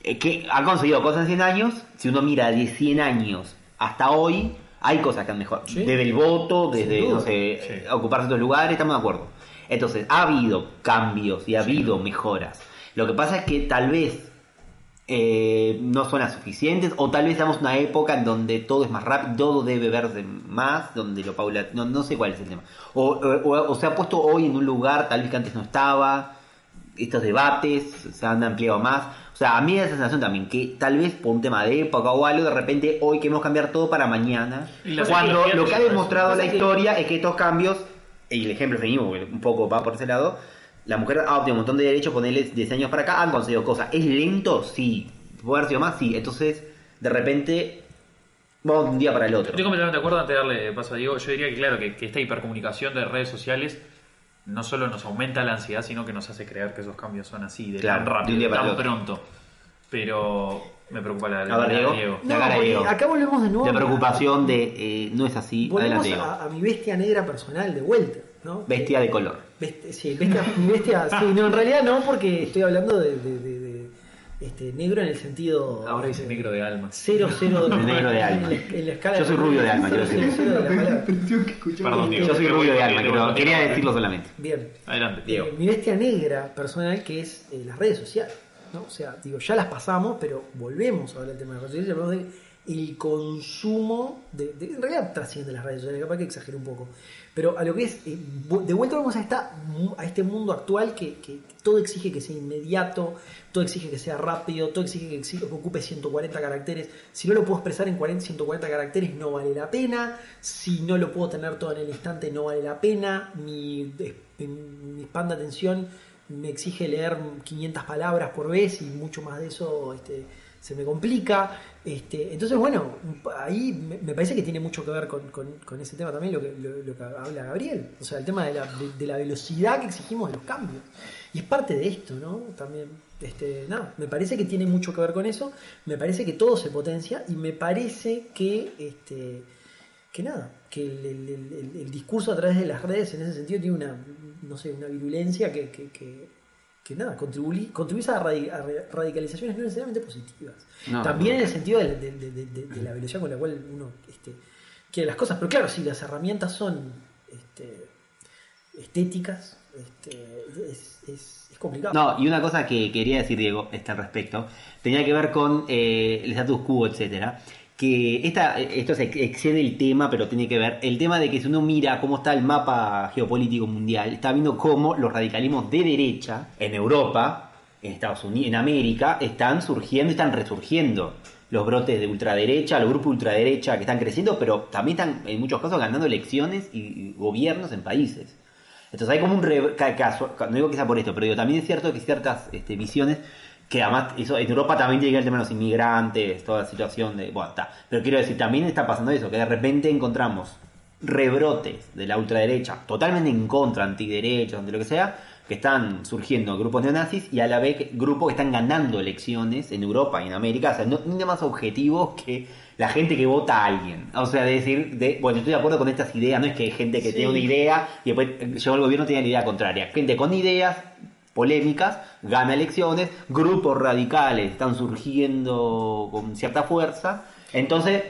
eh, que ha conseguido cosas en 100 años, si uno mira de 100 años hasta hoy, hay cosas que han mejorado. Sí. Desde el voto, desde, no sé, Sí. eh, ocuparse de otros lugares, estamos de acuerdo. Entonces, ha habido cambios y ha habido mejoras. Lo que pasa es que tal vez eh, no son las suficientes o tal vez estamos en una época en donde todo es más rápido, todo debe verse más, donde lo paula, no, no sé cuál es el tema. O, o- o se ha puesto hoy en un lugar tal vez que antes no estaba, estos debates se han ampliado más. O sea, a mí me da esa sensación también que tal vez por un tema de época o algo, de repente hoy queremos cambiar todo para mañana. Y Cuando lo que ha demostrado la que- historia es que estos cambios, y el ejemplo feminismo, que un poco va por ese lado, la mujer ha obtenido un montón de derechos, ponerle 10 años para acá, han conseguido cosas. ¿Es lento? Sí. ¿Puede haber sido más? Sí. Entonces, de repente, vamos de un día para el otro. Estoy completamente de acuerdo antes de darle paso a Diego. Yo diría que, claro, que, que esta hipercomunicación de redes sociales no solo nos aumenta la ansiedad, sino que nos hace creer que esos cambios son así, de Claro, tan de rápido, para tan pronto. Pero me preocupa la, la de Diego. La No, de Diego. acá volvemos de nuevo. De a- preocupación de eh, no es así. Volvemos Adelante, a, a mi bestia negra personal de vuelta, ¿no? Bestia de color. Best- sí, bestia, mi bestia, sí, no, en realidad no, porque estoy hablando de, de- de- de, este, negro en el sentido. Ahora dice negro de alma. Cero, <laughs> cero De negro de alma. En la, en la escala Yo soy rubio de alma, quiero decir. Perdón, Diego. Yo soy rubio de alma, Diego, quería decirlo solamente. Bien. Adelante. Diego. Eh, mi bestia negra personal que es eh, las redes sociales. ¿no? O sea, digo, ya las pasamos, pero volvemos a hablar del tema de las redes sociales. Hablamos de el consumo, de, de- en realidad trasciende las redes sociales, capaz que exagero un poco. Pero a lo que es, eh, de vuelta vamos a, esta, a este mundo actual que, todo exige que sea inmediato, todo exige que sea rápido, todo exige que, exi- que ocupe 140 caracteres. Si no lo puedo expresar en 40, 140 caracteres, no vale la pena. Si no lo puedo tener todo en el instante, no vale la pena. Mi, eh, mi span de atención me exige leer 500 palabras por vez y mucho más de eso este, se me complica. Este, entonces, bueno, ahí me, parece que tiene mucho que ver con, con- ese tema también lo que, lo, que habla Gabriel. O sea, el tema de la, de, la velocidad que exigimos los cambios. Y es parte de esto, ¿no? También, este, nada, me parece que tiene mucho que ver con eso. Me parece que todo se potencia y me parece que, este, que nada, que el- el discurso a través de las redes en ese sentido tiene una, no sé, una virulencia que, que, que- que nada, contribuye a, radi- a ra- radicalizaciones no necesariamente positivas. No, También no. en el sentido de, de- de- de- de la velocidad con la cual uno este, quiere las cosas. Pero claro, si las herramientas son este, estéticas, este, es, es- es complicado. No, y una cosa que quería decir, Diego, este al respecto, tenía que ver con eh, el status quo, etcétera. Que esta, esto se excede el tema, pero tiene que ver el tema de que si uno mira cómo está el mapa geopolítico mundial, está viendo cómo los radicalismos de derecha en Europa, en Estados Unidos, en América, están surgiendo, están resurgiendo los brotes de ultraderecha, los grupos de ultraderecha que están creciendo, pero también están en muchos casos ganando elecciones y, y gobiernos en países. Entonces hay como un caso, no digo que sea por esto, pero digo, también es cierto que ciertas este, visiones que además eso en Europa también tiene que ver el tema de los inmigrantes, toda la situación de, bueno, está. Pero quiero decir, también está pasando eso, que de repente encontramos rebrotes de la ultraderecha, totalmente en contra, antiderechos, de lo que sea, que están surgiendo grupos neonazis y a la vez grupos que están ganando elecciones en Europa y en América. O sea, no tiene más objetivos que la gente que vota a alguien. O sea, de decir, de, bueno, estoy de acuerdo con estas ideas, no es que hay gente que Sí. tiene una idea y después eh, llegó el gobierno y tiene la idea contraria. Gente con ideas polémicas, gana elecciones, grupos radicales están surgiendo con cierta fuerza. Entonces,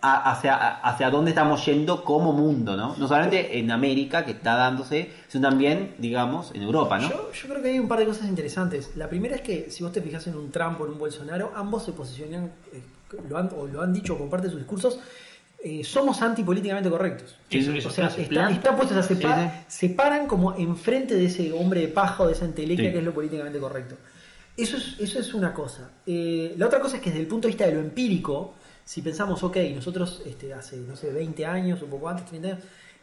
hacia, hacia dónde estamos yendo como mundo, ¿no? No solamente en América, que está dándose, sino también, digamos, en Europa, ¿no? Yo, yo creo que hay un par de cosas interesantes. La primera es que si vos te fijas en un Trump o en un Bolsonaro, ambos se posicionan, eh, lo han, o lo han dicho como parte de sus discursos, eh, somos antipolíticamente correctos. Eso- o eso sea, se está- están puestos a separar, Sí, se paran como enfrente de ese hombre de paja o de esa entelequia Sí. que es lo políticamente correcto. Eso es, eso es una cosa. Eh, la otra cosa es que desde el punto de vista de lo empírico, si pensamos, ok, nosotros este, hace, no sé, 20 años, un poco antes, 30 años,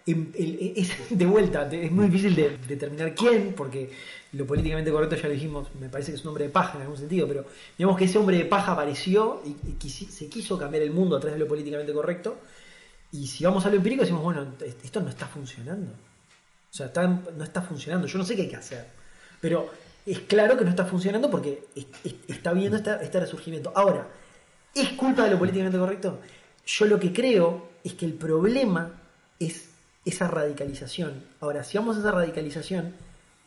em- el- es, <laughs> de vuelta, es muy difícil de determinar quién, porque lo políticamente correcto ya lo dijimos, me parece que es un hombre de paja en algún sentido, pero digamos que ese hombre de paja apareció y, y se quiso cambiar el mundo a través de lo políticamente correcto. Y si vamos a lo empírico, decimos, bueno, esto no está funcionando. O sea, no está funcionando. Yo no sé qué hay que hacer. Pero es claro que no está funcionando porque es- es- está viendo este resurgimiento. Ahora, ¿es culpa de lo políticamente correcto? Yo lo que creo es que el problema es esa radicalización. Ahora, si vamos a esa radicalización,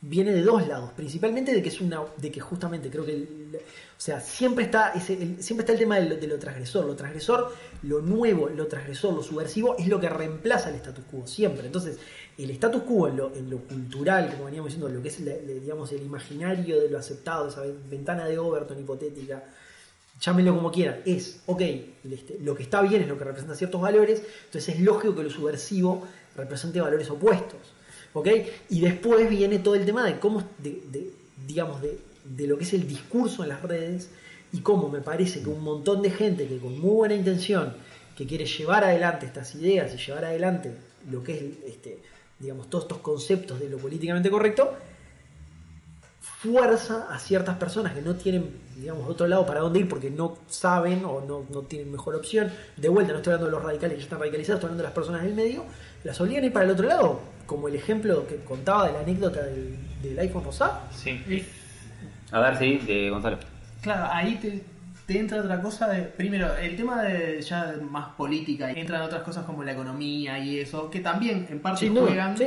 viene de dos lados. Principalmente de que es una. de que justamente creo que el- o sea, siempre está ese, el- siempre está el tema de lo, de lo transgresor. Lo transgresor, lo nuevo, lo transgresor, lo subversivo, es lo que reemplaza el status quo, siempre. Entonces, el status quo en lo, en lo cultural, como veníamos diciendo, lo que es la- digamos, el imaginario de lo aceptado, esa ventana de Overton hipotética, llámenlo como quieran, es, ok, este, lo que está bien es lo que representa ciertos valores, entonces es lógico que lo subversivo represente valores opuestos. ¿Ok? Y después viene todo el tema de cómo, digamos, de lo que es el discurso en las redes y cómo me parece que un montón de gente que con muy buena intención, que quiere llevar adelante estas ideas y llevar adelante lo que es, este, digamos, todos estos conceptos de lo políticamente correcto, fuerza a ciertas personas que no tienen, digamos, otro lado para dónde ir porque no saben o no, no tienen mejor opción. De vuelta, no estoy hablando de los radicales que ya están radicalizados, estoy hablando de las personas del medio, las obligan a ir para el otro lado, como el ejemplo que contaba de la anécdota del, del iPhone rosado. Sí. A ver, sí, de Gonzalo. Claro, ahí te, te entra otra cosa de. Primero, el tema de ya más política, entran otras cosas como la economía y eso, que también en parte duda, juegan, sí.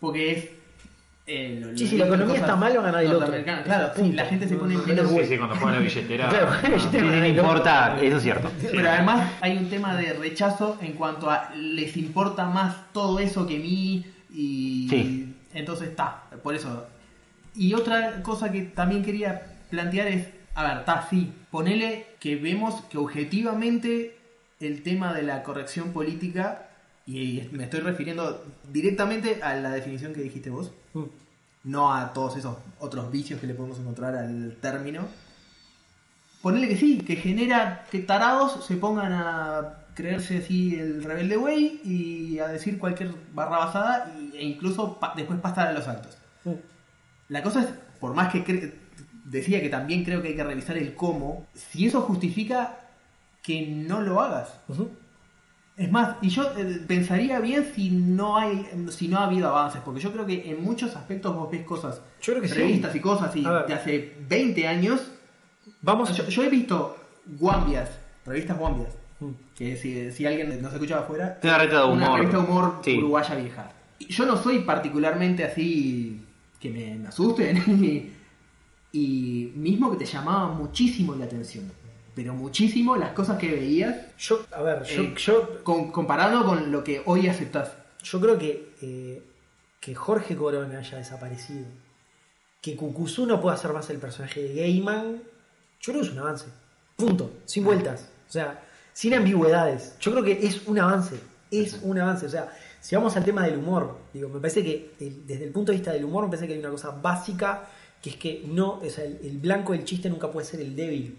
porque es. Eh, lo- Sí, si la economía está mal, va a ganar el otro. Claro, sí, la gente se pone No, en no pelos. Sí, sí, cuando juegan la billetera. <laughs> Claro, Sí, tengo- sí, no importa, eso es cierto. <laughs> Pero además hay un tema de rechazo en cuanto a les importa más todo eso que mí y Sí. entonces está, por eso. Y otra cosa que también quería plantear es, a ver, está, sí, ponele que vemos que objetivamente el tema de la corrección política, y me estoy refiriendo directamente a la definición que dijiste vos, Mm. no a todos esos otros vicios que le podemos encontrar al término. Ponele que sí, que genera que tarados se pongan a creerse así el rebelde güey y a decir cualquier barra basada e incluso pa- después pasar a los actos. Mm. La cosa es, por más que decía que también creo que hay que revisar el cómo, si eso justifica que no lo hagas. Es más, y yo eh, pensaría bien si no hay, si no ha habido avances, porque yo creo que en muchos aspectos vos ves cosas, Yo creo que sí. revistas y cosas y de hace 20 años. Vamos Yo, yo he visto Guambias, revistas Guambias, Mm. que si, si alguien nos escuchaba afuera, Una revista de una humor. revista de humor Sí. uruguaya vieja. Y Yo no soy particularmente así que me, me asusten <laughs> y, y mismo que te llamaba muchísimo la atención, pero muchísimo las cosas que veías Yo, a ver, yo, Eh, yo, con, comparado con lo que hoy aceptás. yo creo que, eh, que Jorge Corona haya desaparecido, que Cucuzú no pueda ser más el personaje de Gayman, yo creo que es un avance. Punto. Sin vueltas. O sea, sin ambigüedades. Yo creo que es un avance. Es un avance. O sea, si vamos al tema del humor, digo, me parece que desde el punto de vista del humor, me parece que hay una cosa básica, que es que no, o sea, el, el blanco del chiste nunca puede ser el débil.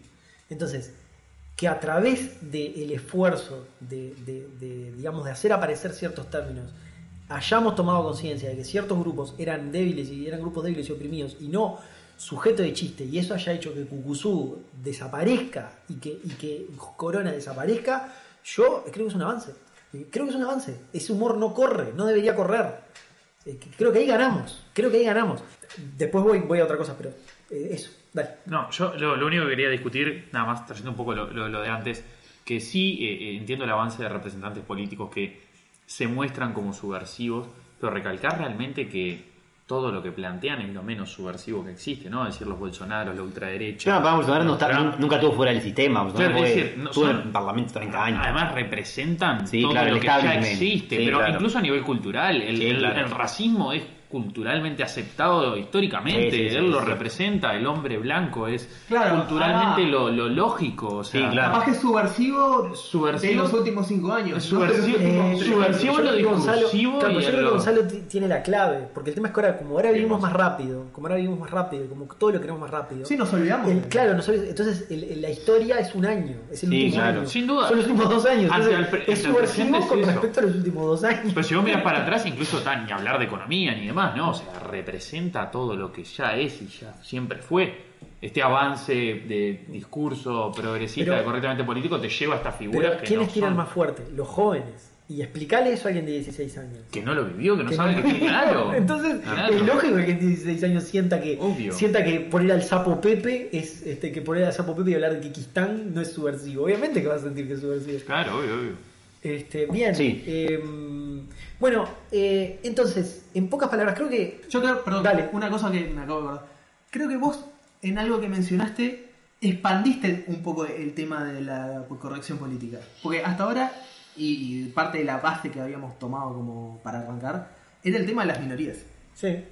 Entonces, que a través del esfuerzo de, de- de, digamos, de hacer aparecer ciertos términos, hayamos tomado conciencia de que ciertos grupos eran débiles y eran grupos débiles y oprimidos y no sujeto de chiste, y eso haya hecho que Cucuzú desaparezca y que, y que Corona desaparezca, yo creo que es un avance. Creo que es un avance. Ese humor no corre, no debería correr. Creo que ahí ganamos, creo que ahí ganamos. Después voy, voy a otra cosa, pero eh, eso, dale. No, yo lo, lo único que quería discutir, nada más trayendo un poco lo, lo- lo de antes, que sí eh, eh, entiendo el avance de representantes políticos que se muestran como subversivos, pero recalcar realmente que todo lo que plantean es lo menos subversivo que existe, ¿no? Es decir, los Bolsonaros, la ultraderecha. Yo no, Bolsonaro no está- nunca estuvo fuera del sistema. Bolsonaro Claro, es fue- decir, no estuvo en el Parlamento 30 años. Además representan Sí, todo claro, lo el que ya existe, Sí, pero claro. incluso a nivel cultural, el, Sí, el- claro. el racismo es culturalmente aceptado históricamente, Sí, sí, sí, él lo sí. representa, el hombre blanco es Claro, culturalmente ah. lo, lo lógico, o sea, Sí, claro. Capaz que es subversivo, Subversivo. de los últimos cinco años. Subversivo. <laughs> Eh, subversivo lo discursivo claro, yo creo que lo- Gonzalo ti- tiene la clave, porque el tema es que ahora, como ahora vivimos más rápido, como ahora vivimos más rápido, como todo lo queremos más rápido. Sí, nos olvidamos. el- claro, nos olvidamos- entonces el- el- la historia es un año, es el Sí, último claro. año. Sin duda. Son los últimos dos años. Entonces es subversivo con eso. respecto a los últimos dos años. Pero si vos miras para <laughs> atrás, incluso tan ni hablar de economía ni demás, ¿no? O sea, representa todo lo que ya es y ya siempre fue. Este avance de discurso progresista, Pero- de correctamente político, te lleva a estas figuras Pero que ¿quiénes no tiran son- más fuerte? Los jóvenes. Y explicarle eso a alguien de 16 años. que no lo vivió, que no Que sabe no- que claro. <laughs> Entonces, Claro. es lógico que alguien de 16 años sienta que Obvio. sienta que poner al sapo Pepe es este que poner al sapo Pepe y hablar de Kikistán no es subversivo. Obviamente que va a sentir que es subversivo. Claro, obvio, obvio. Este, bien. Sí. eh, bueno, eh, entonces, en pocas palabras, creo que Yo creo, perdón, Dale. una cosa que me acabo de acordar. Creo que vos, en algo que mencionaste, expandiste un poco el tema de la corrección política. Porque hasta ahora, y parte de la base que habíamos tomado como para arrancar, era el tema de las minorías. sí.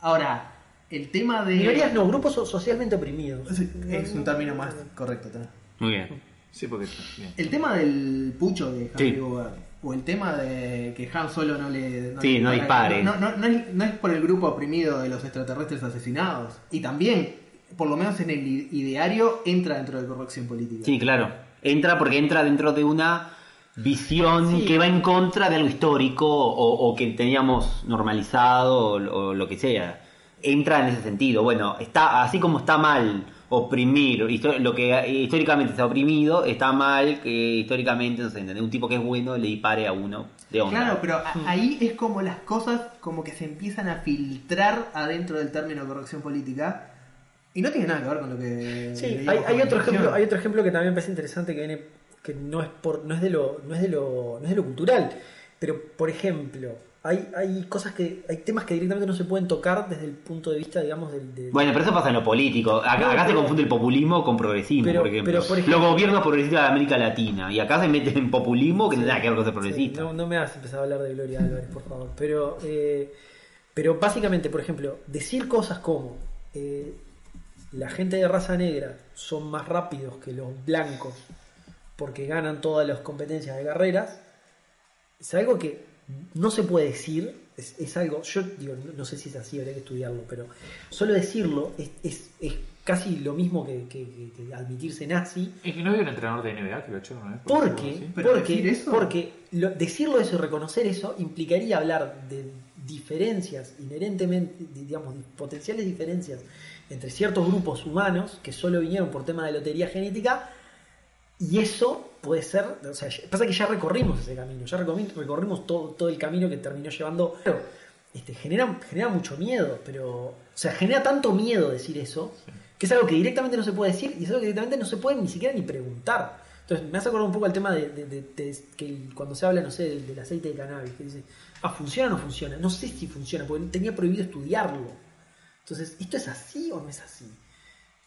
Ahora, el tema de... Minorías no, grupos so- socialmente oprimidos. Es, es un término más correcto. ¿tá? Muy bien. Sí, porque. bien. El tema del pucho de Sí. Bogart, o el tema de que Han Solo no le... Sí, le no dispare. No, no- no es, no es por el grupo oprimido de los extraterrestres asesinados. Y también, por lo menos en el ideario, entra dentro de corrección política. Sí, claro. Entra porque entra dentro de una visión Sí. que va en contra de algo histórico o, o que teníamos normalizado o, o lo que sea. Entra en ese sentido. Bueno, está así como está mal oprimir lo que históricamente está oprimido, está mal que históricamente, no sé, ¿entendés? un tipo que es bueno le dispare a uno de onda. Claro, pero a- ahí es como las cosas como que se empiezan a filtrar adentro del término corrección política y no tiene nada que ver con lo que Sí, hay, otro ejemplo, hay otro ejemplo que también me parece interesante que viene, que no es por, no es de lo, no es de lo, no es de lo cultural, pero por ejemplo, hay, hay cosas que, hay temas que directamente no se pueden tocar desde el punto de vista, digamos, del, del- Bueno, pero eso pasa en lo político. Acá, No, acá se confunde el populismo con progresismo, Pero- por, ejemplo. pero, por ejemplo- Los gobiernos progresistas de América Latina. Y acá se meten en populismo que no tiene nada que ver con ser Sí, progresista. no, no me hagas empezar a hablar de Gloria Álvarez, por favor. Pero, eh, pero básicamente, por ejemplo, decir cosas como eh, la gente de raza negra son más rápidos que los blancos porque ganan todas las competencias de carreras, es algo que no se puede decir. Es, es algo, yo digo, no, no sé si es así, habría que estudiarlo, pero solo decirlo es, es, es casi lo mismo que, que- que- que admitirse nazi. Es que no había un entrenador de NBA que lo echó una vez. Porque, ¿sí? Pero porque, decir eso- porque lo- decirlo eso y reconocer eso implicaría hablar de diferencias inherentemente, di- digamos, potenciales diferencias entre ciertos grupos humanos que solo vinieron por tema de lotería genética y eso puede ser, o sea, pasa que ya recorrimos ese camino, ya recorri- recorrimos todo, todo el camino que terminó llevando, claro, este, genera, genera mucho miedo, pero, o sea, genera tanto miedo decir eso, que es algo que directamente no se puede decir y es algo que directamente no se puede ni siquiera ni preguntar. Entonces, me hace acordar un poco al tema de, de- de- de- que el- cuando se habla, no sé, del, del aceite de cannabis, que dice, ah, ¿funciona o no funciona? No sé si funciona, porque tenía prohibido estudiarlo. Entonces, ¿esto es así o no es así?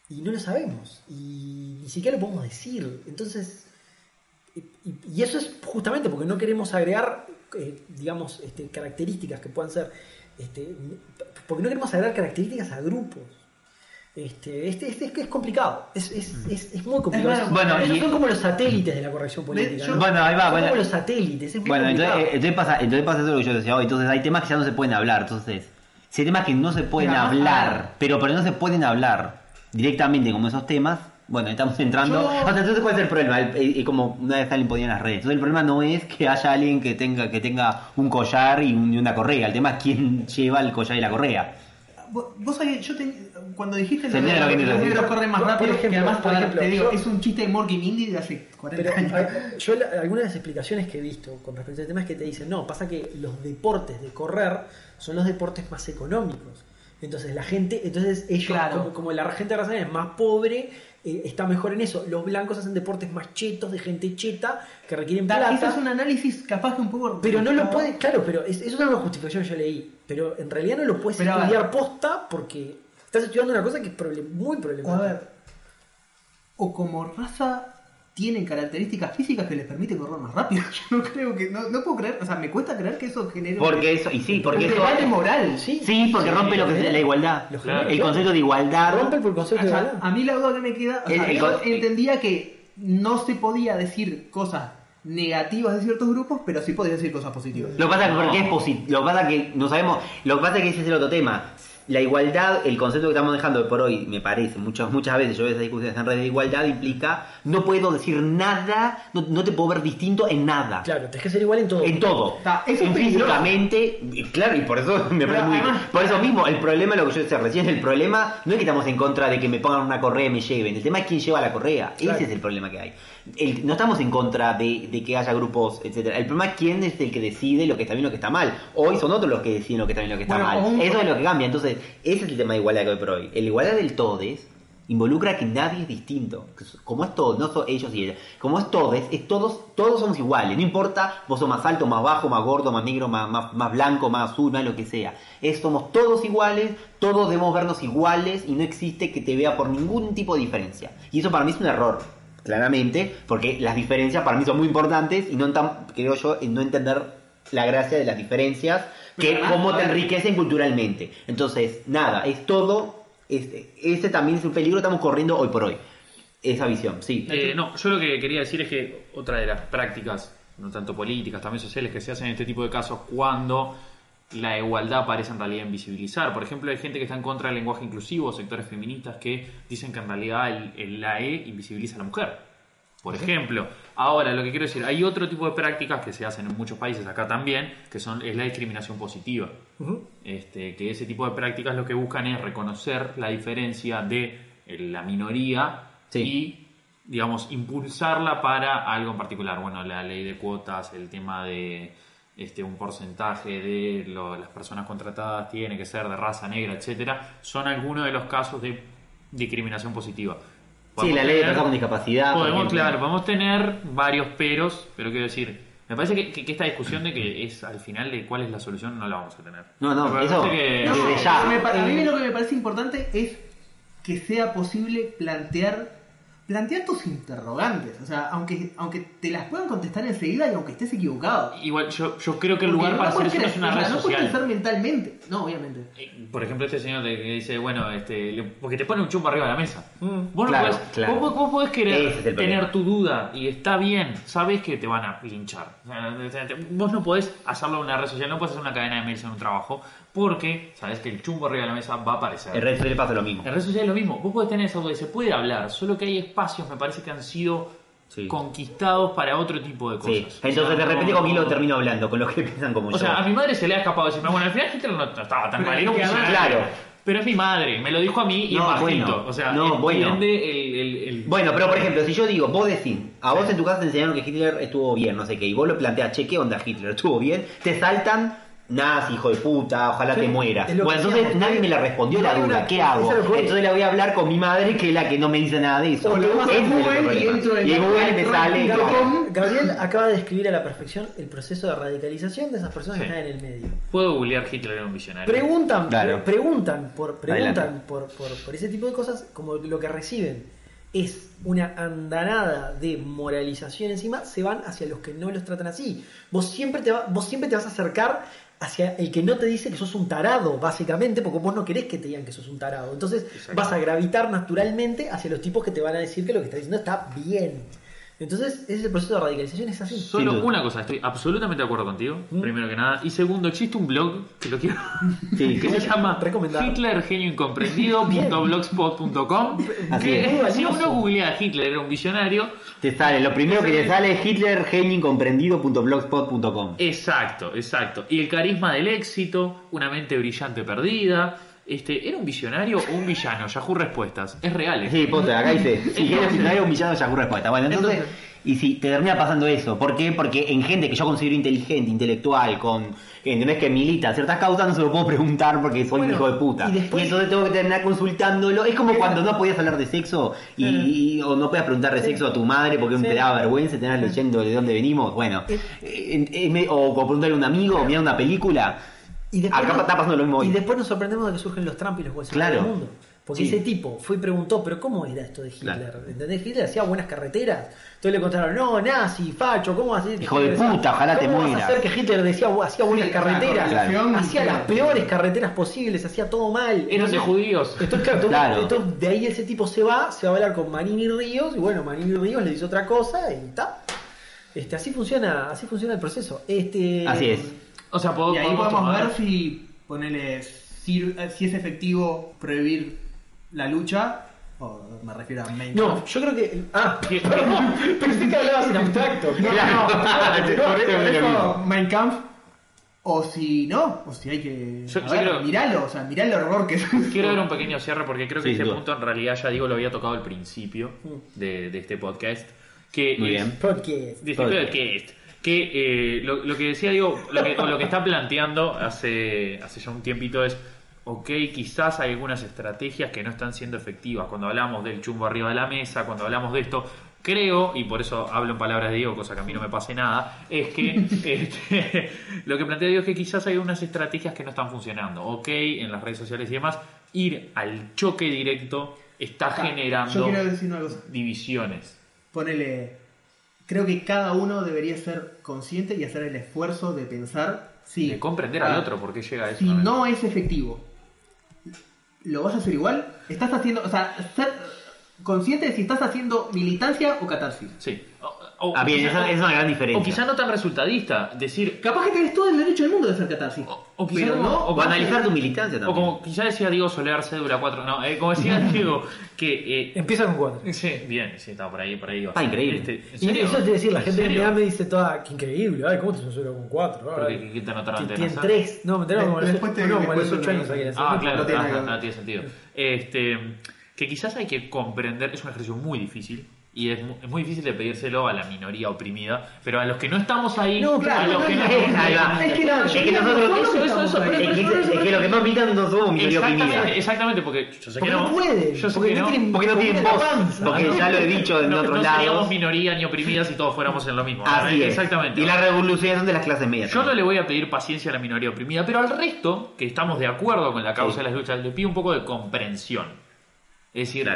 Y no lo sabemos. Y ni siquiera lo podemos decir. Entonces, y, eso es justamente porque no queremos agregar, eh, digamos, este, características que puedan ser, este, porque no queremos agregar características a grupos. Este, este, este es que es complicado, es, es, es, es muy complicado. Bueno, y- son como los satélites de la corrección política. yo- ¿no? Bueno, ahí va, Son bueno. como los satélites, es muy Bueno, complicado. eh, entonces pasa, entonces pasa eso lo que yo decía hoy. Entonces hay temas que ya no se pueden hablar. Entonces, si hay temas que no se pueden hablar, pero, pero no se pueden hablar directamente como esos temas, bueno, estamos entrando. Yo- O sea, entonces cuál es el problema, el- como una vez alguien ponía en las redes. Entonces el problema no es que haya alguien que tenga, que tenga un collar y, un- y una correa. El tema es quién lleva el collar y la correa. Vos, vos sabés, yo ten- cuando dijiste Se lo que los libros corren más rápido, ejemplo, que además, por ejemplo, te digo, yo- es un chiste de Morky Mindy de hace 40 Pero años. hay- yo la- algunas de las explicaciones que he visto con respecto al tema es que te dicen, no, pasa que los deportes de correr son los deportes más económicos. Entonces la gente, entonces ellos, Claro. como, como la gente de raza negra es más pobre, eh, está mejor en eso. Los blancos hacen deportes más chetos, de gente cheta, que requieren plata. Ese es un análisis capaz que un poco... Pero no lo puede, claro, pero es- eso es una justificación que yo leí. Pero en realidad no lo puedes Pero estudiar posta porque estás estudiando una cosa que es problem- muy O a problemática. ver, o como raza tienen características físicas que les permiten correr más rápido. <laughs> Yo no creo que, no, no puedo creer, o sea, me cuesta creer que eso genere Porque eso, y sí, porque un eso. debate moral. Sí, Sí, porque rompe lo que es la igualdad. Claro. El concepto de igualdad. Rompe por el concepto O de igualdad. a mí la duda que me queda, o El- sea, el yo entendía que no se podía decir cosas negativas de ciertos grupos, pero sí podía decir cosas positivas. Lo que pasa es que porque es posi- lo que pasa es que no sabemos, lo que pasa es que ese es el otro tema. La igualdad, el concepto que estamos dejando por hoy, me parece, muchas muchas veces yo veo esas discusiones en redes de igualdad, implica no puedo decir nada, no, no te puedo ver distinto en nada. Claro, tienes que ser igual en todo. En todo. Está, eso En físicamente, claro, y por eso me parece muy. además- Por eso mismo, el problema, lo que yo decía recién, el problema no es que estamos en contra de que me pongan una correa y me lleven. El tema es quién lleva la correa. Claro. Ese es el problema que hay. El- no estamos en contra de, de que haya grupos, etcétera. El problema es quién es el que decide lo que está bien y lo que está mal. Hoy son otros los que deciden lo que está bien y lo que está Bueno, mal. Eso es lo que cambia. Entonces, ese es el tema de igualdad que hoy por hoy. El igualdad del todes involucra que nadie es distinto. Como es todo, no son ellos y ellas. Como es todes, es todos, todos somos iguales. No importa, vos sos más alto, más bajo, más gordo, más negro, más, más, blanco, más azul, más lo que sea. Es, somos todos iguales, todos debemos vernos iguales y no existe que te vea por ningún tipo de diferencia. Y eso para mí es un error. Claramente, porque las diferencias para mí son muy importantes y no creo yo, en no entender la gracia de las diferencias que cómo te enriquecen culturalmente. Entonces, nada, es todo, este, ese también es un peligro que estamos corriendo hoy por hoy. Esa visión, sí. Eh, no, yo lo que quería decir es que otra de las prácticas, no tanto políticas, también sociales, que se hacen en este tipo de casos cuando la igualdad parece en realidad invisibilizar. Por ejemplo, hay gente que está en contra del lenguaje inclusivo, sectores feministas que dicen que en realidad el, el- la E invisibiliza a la mujer. Por ejemplo, ahora lo que quiero decir, hay otro tipo de prácticas que se hacen en muchos países, acá también, que son es la discriminación positiva. Este, que ese tipo de prácticas lo que buscan es reconocer la diferencia de eh, la minoría Sí. y, digamos, impulsarla para algo en particular. Bueno, la ley de cuotas, el tema de este, un porcentaje de lo- las personas contratadas tiene que ser de raza negra, etcétera, son algunos de los casos de discriminación positiva. Sí, la ley de con discapacidad. Podemos, claro, podemos tener varios peros, pero quiero decir, me parece que, que- que esta discusión de que es al final de cuál es la solución no la vamos a tener. No, no, Me eso- que- No, No, desde ya. me pa- a mí Eh, lo que me parece importante es que sea posible plantear plantear tus interrogantes, o sea, aunque aunque te las puedan contestar enseguida y aunque estés equivocado. Igual yo, yo creo que el Porque lugar no para hacer eso no es una o sea, red no puedes social. pensar mentalmente, no, obviamente. Eh, Por ejemplo, este señor de- que dice, bueno, este, le- porque te pone un chumbo arriba de la mesa. Mm. Vos, no Claro, podés, claro. vos, vos podés querer es tener tu duda y está bien, sabes que te van a linchar. Vos no podés hacerlo en una red social, no podés hacer una cadena de mails en un trabajo, porque sabes que el chumbo arriba de la mesa va a aparecer. En redes sociales pasa lo mismo. En redes sociales es lo mismo. Vos podés tener esa duda y se puede hablar, solo que hay espacios, me parece que han sido Sí. conquistados para otro tipo de cosas. Sí. O Entonces sea, de repente no- con quién lo termino hablando, con los que <laughs> piensan como O yo. sea, a mi madre se le ha escapado decirme, bueno, al final Hitler no estaba tan mal. <laughs> Claro. Pero es mi madre, me lo dijo a mí y No, bueno. o sea, No, bueno. el, el- el- Bueno, pero por ejemplo, si yo digo, vos decís, a vos en tu casa te enseñaron que Hitler estuvo bien, no sé qué, y vos lo planteas, che, ¿qué onda Hitler? ¿Estuvo bien? Te saltan, nazi, hijo de puta, ojalá Sí, te mueras. es Bueno, entonces nadie me la respondió la duda, una- ¿qué hago? es. Entonces le voy a hablar con mi madre, que es la que no me dice nada de eso. O lo es Google otro y problema. entro en Y Google me sale... Gabriel acaba de describir a la perfección el proceso de radicalización de esas personas que están en el medio. Puedo googlear Hitler era un visionario. Preguntan, Claro. pre- preguntan, por, preguntan por, por ese tipo de cosas, como lo que reciben es una andanada de moralización encima, se van hacia los que no los tratan así. Vos siempre te, va- vos siempre te vas a acercar hacia el que no te dice que sos un tarado, básicamente, porque vos no querés que te digan que sos un tarado. Entonces vas a gravitar naturalmente hacia los tipos que te van a decir que lo que estás diciendo está bien. Entonces, ese proceso de radicalización, es así. Solo una cosa, estoy absolutamente de acuerdo contigo, Mm. primero que nada. Y segundo, existe un blog que lo quiero. Sí, <laughs> que se llama Recomendado. hitlergenioincomprendido.blogspot.com Así que es. si uno googlea Hitler era un visionario, Te sale, lo primero que te sale es hitlergenincomprendido.blogspot.com. Exacto, exacto. Y el carisma del éxito, una mente brillante perdida, Este, ¿Era un visionario o un villano? Yahoo Respuestas. Es real. ¿eh? Sí, posta, acá dice, <laughs> si quieres visionario un villano Yahoo respuesta. Bueno, entonces, y si te termina pasando eso, ¿por qué? Porque en gente que yo considero inteligente, intelectual, con entendés que milita ciertas causas, no se lo puedo preguntar porque soy un hijo de puta. y después- entonces tengo que terminar consultándolo. Es como cuando no podías hablar de sexo y, y- o no podías preguntar de sexo a tu madre porque Sí. te daba vergüenza, te tenías leyendo de dónde venimos. Bueno, Eh. eh, eh, o, o preguntarle a un amigo o mirar una película. Y después Acá nos- está pasando lo mismo hoy. Y después nos sorprendemos de que surgen los Trump y los Bolsonaro Claro. del mundo. Porque Sí. ese tipo fue y preguntó, pero ¿cómo era esto de Hitler? Claro. ¿Entendés? Hitler hacía buenas carreteras. Entonces le contaron, no, nazi, facho, ¿cómo así? Hijo de puta, ojalá te ¿Cómo vas a mueras? hacer que Hitler decía, hacía buenas Sí, carreteras? Hacía las peores carreteras posibles, hacía todo mal. Eran de judíos. Entonces, claro, entonces- Claro. entonces, de ahí ese tipo se va, se va a hablar con Manini Ríos, y bueno, Manini Ríos le dice otra cosa y está. Este, así funciona, así funciona el proceso. Este, Así es. O sea, pod- Y ahí podemos tomar- ver si ponele si, si es efectivo prohibir la lucha, o me refiero a main No, yo creo que. Ah, <laughs> ¿Qué- perdón, pensé que hablabas en abstracto. No, no, no, por te- eso- te- por eso Mein Kampf, o si no, o si hay que. Yo- yo ver, creo- miralo, o sea, mirá el horror que es. Quiero dar un pequeño cierre porque creo que Sí, este duda. punto en realidad ya digo lo había tocado al principio de, de este podcast. Que Muy es- bien. Podcast. de este Podcast. podcast. Que eh, lo, lo que decía digo, lo que, o lo que está planteando hace, hace ya un tiempito es, ok, quizás hay algunas estrategias que no están siendo efectivas. Cuando hablamos del chumbo arriba de la mesa, cuando hablamos de esto, creo, y por eso hablo en palabras de Diego, cosa que a mí no me pase nada, es que <laughs> este, lo que plantea Diego es que quizás hay unas estrategias que no están funcionando. Ok, en las redes sociales y demás, ir al choque directo está generando divisiones. Ponele. Creo que cada uno debería ser consciente y hacer el esfuerzo de pensar si. De comprender ah, al otro, porque llega a eso. Si no es efectivo, ¿lo vas a hacer igual? ¿Estás haciendo. O sea, ser consciente de si estás haciendo militancia o catarsis? Sí. O- o Ah, bien, quizá- esa- esa es una gran diferencia. O quizá no tan resultadista, decir. Capaz que tenés todo el derecho del mundo de hacer catarsis. O, o quizá pero como- no. o O como- analizar tu militancia O también. como quizá decía Diego Soler, cédula 4. No, eh, como decía <laughs> Diego, que. eh, Empieza con cuatro. sí, bien, sí, estaba por ahí, por ahí. Está increíble. Este, ¿en Y eso es decir, la ¿En gente serio? me me dice toda, qué increíble, ay, ¿cómo te censura con cuatro? Porque Ay, ¿qué te anotaron que de Tienen nacer? tres, no, me enteraron como a los, Después te- no, como a los después ocho te- años aquí. Ah, claro, No ah, que tiene sentido. Este, que quizás hay que comprender, es un ejercicio muy difícil. Y es mu- es muy difícil de pedírselo a la minoría oprimida, pero a los que no estamos ahí, No, a claro, los no, que no. Es que nosotros, es que, es que lo que más militan no somos minoría oprimida. Exactamente, porque yo sé que no. pueden, Yo sé porque que no tienen- Porque no tienen voz. Porque ya lo he dicho en otros no seríamos lados. minoría ni oprimidas si todos fuéramos en lo mismo. Así es. Exactamente. Y la revolución de las clases medias. Yo no le voy a pedir paciencia a la minoría oprimida, pero al resto, que estamos de acuerdo con la causa de las luchas, le pido un poco de comprensión. Es decir,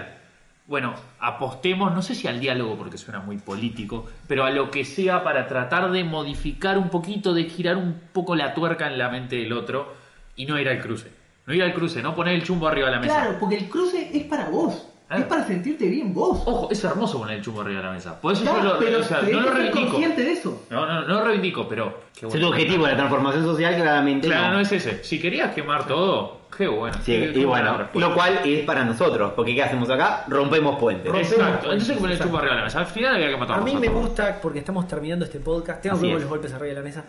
bueno, apostemos, no sé si al diálogo porque suena muy político, pero a lo que sea para tratar de modificar un poquito, de girar un poco la tuerca en la mente del otro y no ir al cruce. No ir al cruce, no poner el chumbo arriba de la mesa. Claro, porque el cruce es para vos. Es para sentirte bien vos. Ojo, es hermoso poner el chumbo arriba de la mesa. Por eso yo lo, pero o sea, tenés no lo reivindico. consciente de eso. No, no, no lo reivindico, pero. qué Es bueno. tu objetivo, la transformación social, claramente. Claro, no. no es ese. Si querías quemar todo, qué bueno. Sí, Qué- y qué bueno, lo cual es para nosotros, porque ¿qué hacemos acá? Rompemos puentes. Rompemos Exacto, puentes, entonces poner el exacto. chumbo arriba de la mesa. Al final había que matar A mí me gusta, porque estamos terminando este podcast, tengo Así que ver es. los golpes arriba de la mesa.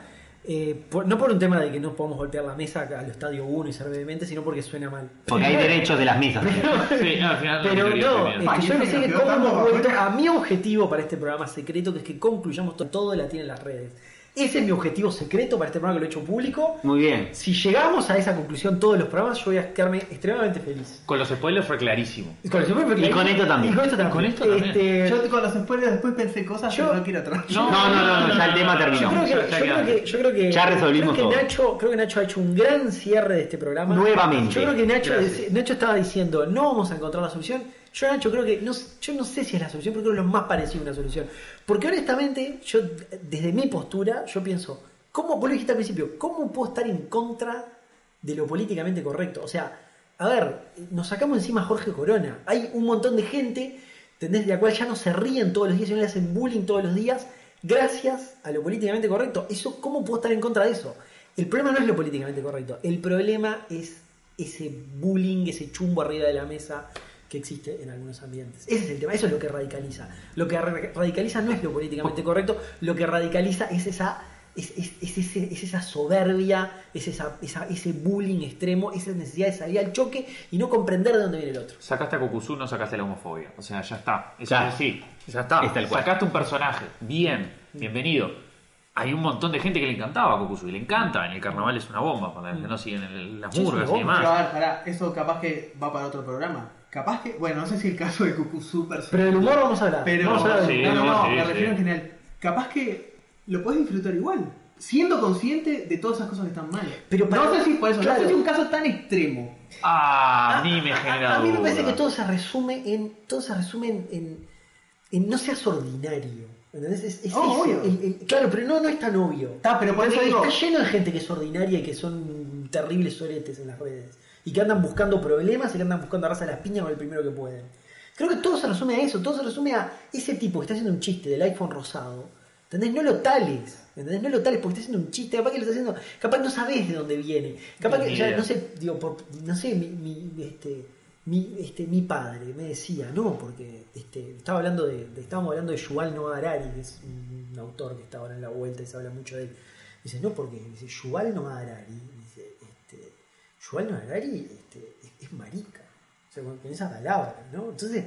Eh, por- no por un tema de que no podamos golpear la mesa a lo estadio 1 y ser vehemente, sino porque suena mal. Porque hay derechos de las. Sí, al final. Pero no, es que yo no sé cómo hemos vuelto a mi objetivo para este programa secreto, que es que concluyamos to- todo la tiene en las redes. Ese es mi objetivo secreto para este programa que lo he hecho público. Muy bien. Si llegamos a esa conclusión todos los programas, yo voy a quedarme extremadamente feliz. Con los spoilers fue clarísimo. Y con, super feliz. Y con esto también. Y con esto también. Con esto también. Este, Yo con los spoilers después pensé cosas Yo- que no quiero atrás. No, No, no, no, no, ya el tema terminó. Yo creo que, Ya yo creo quedaste. que, yo creo que, Ya resolvimos creo que todo. Nacho, creo que Nacho ha hecho un gran cierre de este programa. Nuevamente. Yo creo que Nacho, Gracias. Nacho estaba diciendo, no vamos a encontrar la solución. Yo Nacho creo que, no, yo no sé si es la solución, pero creo que es lo más parecido a una solución. Porque honestamente, yo desde mi postura, yo pienso, ¿cómo, vos dijiste al principio, cómo puedo estar en contra de lo políticamente correcto? O sea, a ver, nos sacamos encima a Jorge Corona. Hay un montón de gente, ¿entendés? De la cual ya no se ríen todos los días, sino le hacen bullying todos los días, gracias a lo políticamente correcto. Eso, ¿Cómo puedo estar en contra de eso? El problema no es lo políticamente correcto, el problema es ese bullying, ese chumbo arriba de la mesa que existe en algunos ambientes. Ese es el tema, eso es lo que radicaliza. Lo que ra- radicaliza no es lo políticamente correcto, lo que radicaliza es esa es, es- es ese- es esa soberbia, es esa, esa- ese bullying extremo, esa necesidad de salir al choque y no comprender de dónde viene el otro. Sacaste a Kokuzu, no sacaste la homofobia. O sea, ya está. Eso Ya. es así. Ya está. Sacaste un personaje. Bien. Bienvenido. Hay un montón de gente que le encantaba a Kokuzu y le encanta. En el carnaval es una bomba para los que no siguen las murgas y. Pero a demás. ver, pará, eso capaz que va para otro programa. Capaz que, bueno, no sé si el caso de Cucu Super. Pero del humor vamos a hablar. Pero, vamos a hablar sí, del no, no, no, sí, me sí. refiero en general. Capaz que lo puedes disfrutar igual, siendo consciente de todas esas cosas que están mal. Pero para- no sé si por eso, claro. no sé si un caso tan extremo. Ah, a mí me genera A, a mí me parece que todo se resume en. Todo se resume en. en- en no seas ordinario. ¿Entendés? Es- es- Oh, es- obvio. el- el- claro, pero no, no es tan obvio. Está, pero por eso digo- Está lleno de gente que es ordinaria y que son terribles soretes en las redes. Y que andan buscando problemas y que andan buscando agarrarse a las piñas con el primero que pueden. Creo que todo se resume a eso, todo se resume a ese tipo que está haciendo un chiste del iPhone rosado. ¿Entendés? No lo tales. ¿Entendés? No lo tales porque está haciendo un chiste. Capaz que lo está haciendo. Capaz no sabes de dónde viene. Capaz que, ya, no sé, digo, por, no sé, mi, mi, este, mi, este, mi padre me decía, no, porque este, estaba hablando de, de- estábamos hablando de Yuval Noah Harari, que es un, un autor que está ahora en la vuelta y se habla mucho de él. Dice, no, porque dice, Yuval Noah Harari, Yuval Noah Harari este, es, es marica. O sea, con, con esa palabra, ¿no? Entonces,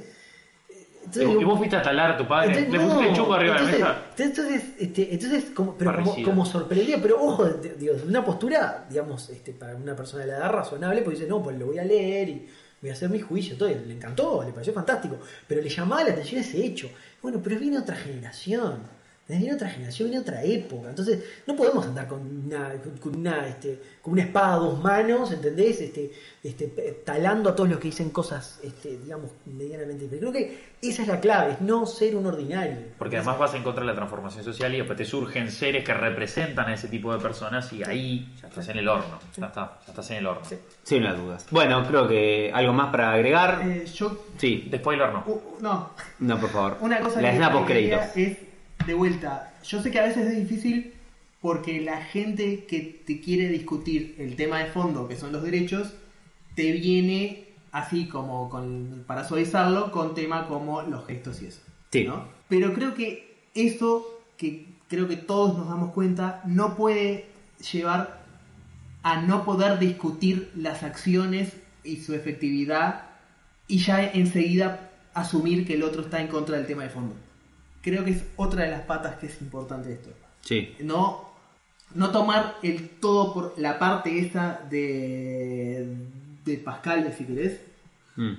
eh, entonces Y digo, vos fuiste a talar a tu padre. entonces, le no, pusiste el chumbo arriba de la entonces, mesa. Entonces, este, entonces como, pero como, como pero ojo, digo, una postura, digamos, este, para una persona de la edad razonable, pues dice, no, pues lo voy a leer y voy a hacer mi juicio, todo, le encantó, le pareció fantástico, pero le llamaba la atención ese hecho. Bueno, pero viene otra generación. Viene otra generación, viene otra época. Entonces, no podemos andar con una, con una, este, con una espada a dos manos, ¿entendés? Este, este, talando a todos los que dicen cosas, este, digamos, medianamente. Pero creo que esa es la clave, es no ser un ordinario. Porque además vas en contra de la transformación social y después te surgen seres que representan a ese tipo de personas y ahí ya estás en el horno. Ya está, ya estás en el horno. Sin las dudas. Bueno, creo que algo más para agregar. Eh, yo. Sí, De spoiler no. uh, no, no, por favor. Una cosa La que, quería es, de vuelta, yo sé que a veces es difícil porque la gente que te quiere discutir el tema de fondo, que son los derechos, te viene así como con, para suavizarlo con tema como los gestos y eso. Sí. ¿no? Pero creo que eso, que creo que todos nos damos cuenta, no puede llevar a no poder discutir las acciones y su efectividad y ya enseguida asumir que el otro está en contra del tema de fondo. Creo que es otra de las patas que es importante de esto. Sí. No, no tomar el todo por la parte esa de, de Pascal, si querés. Mm.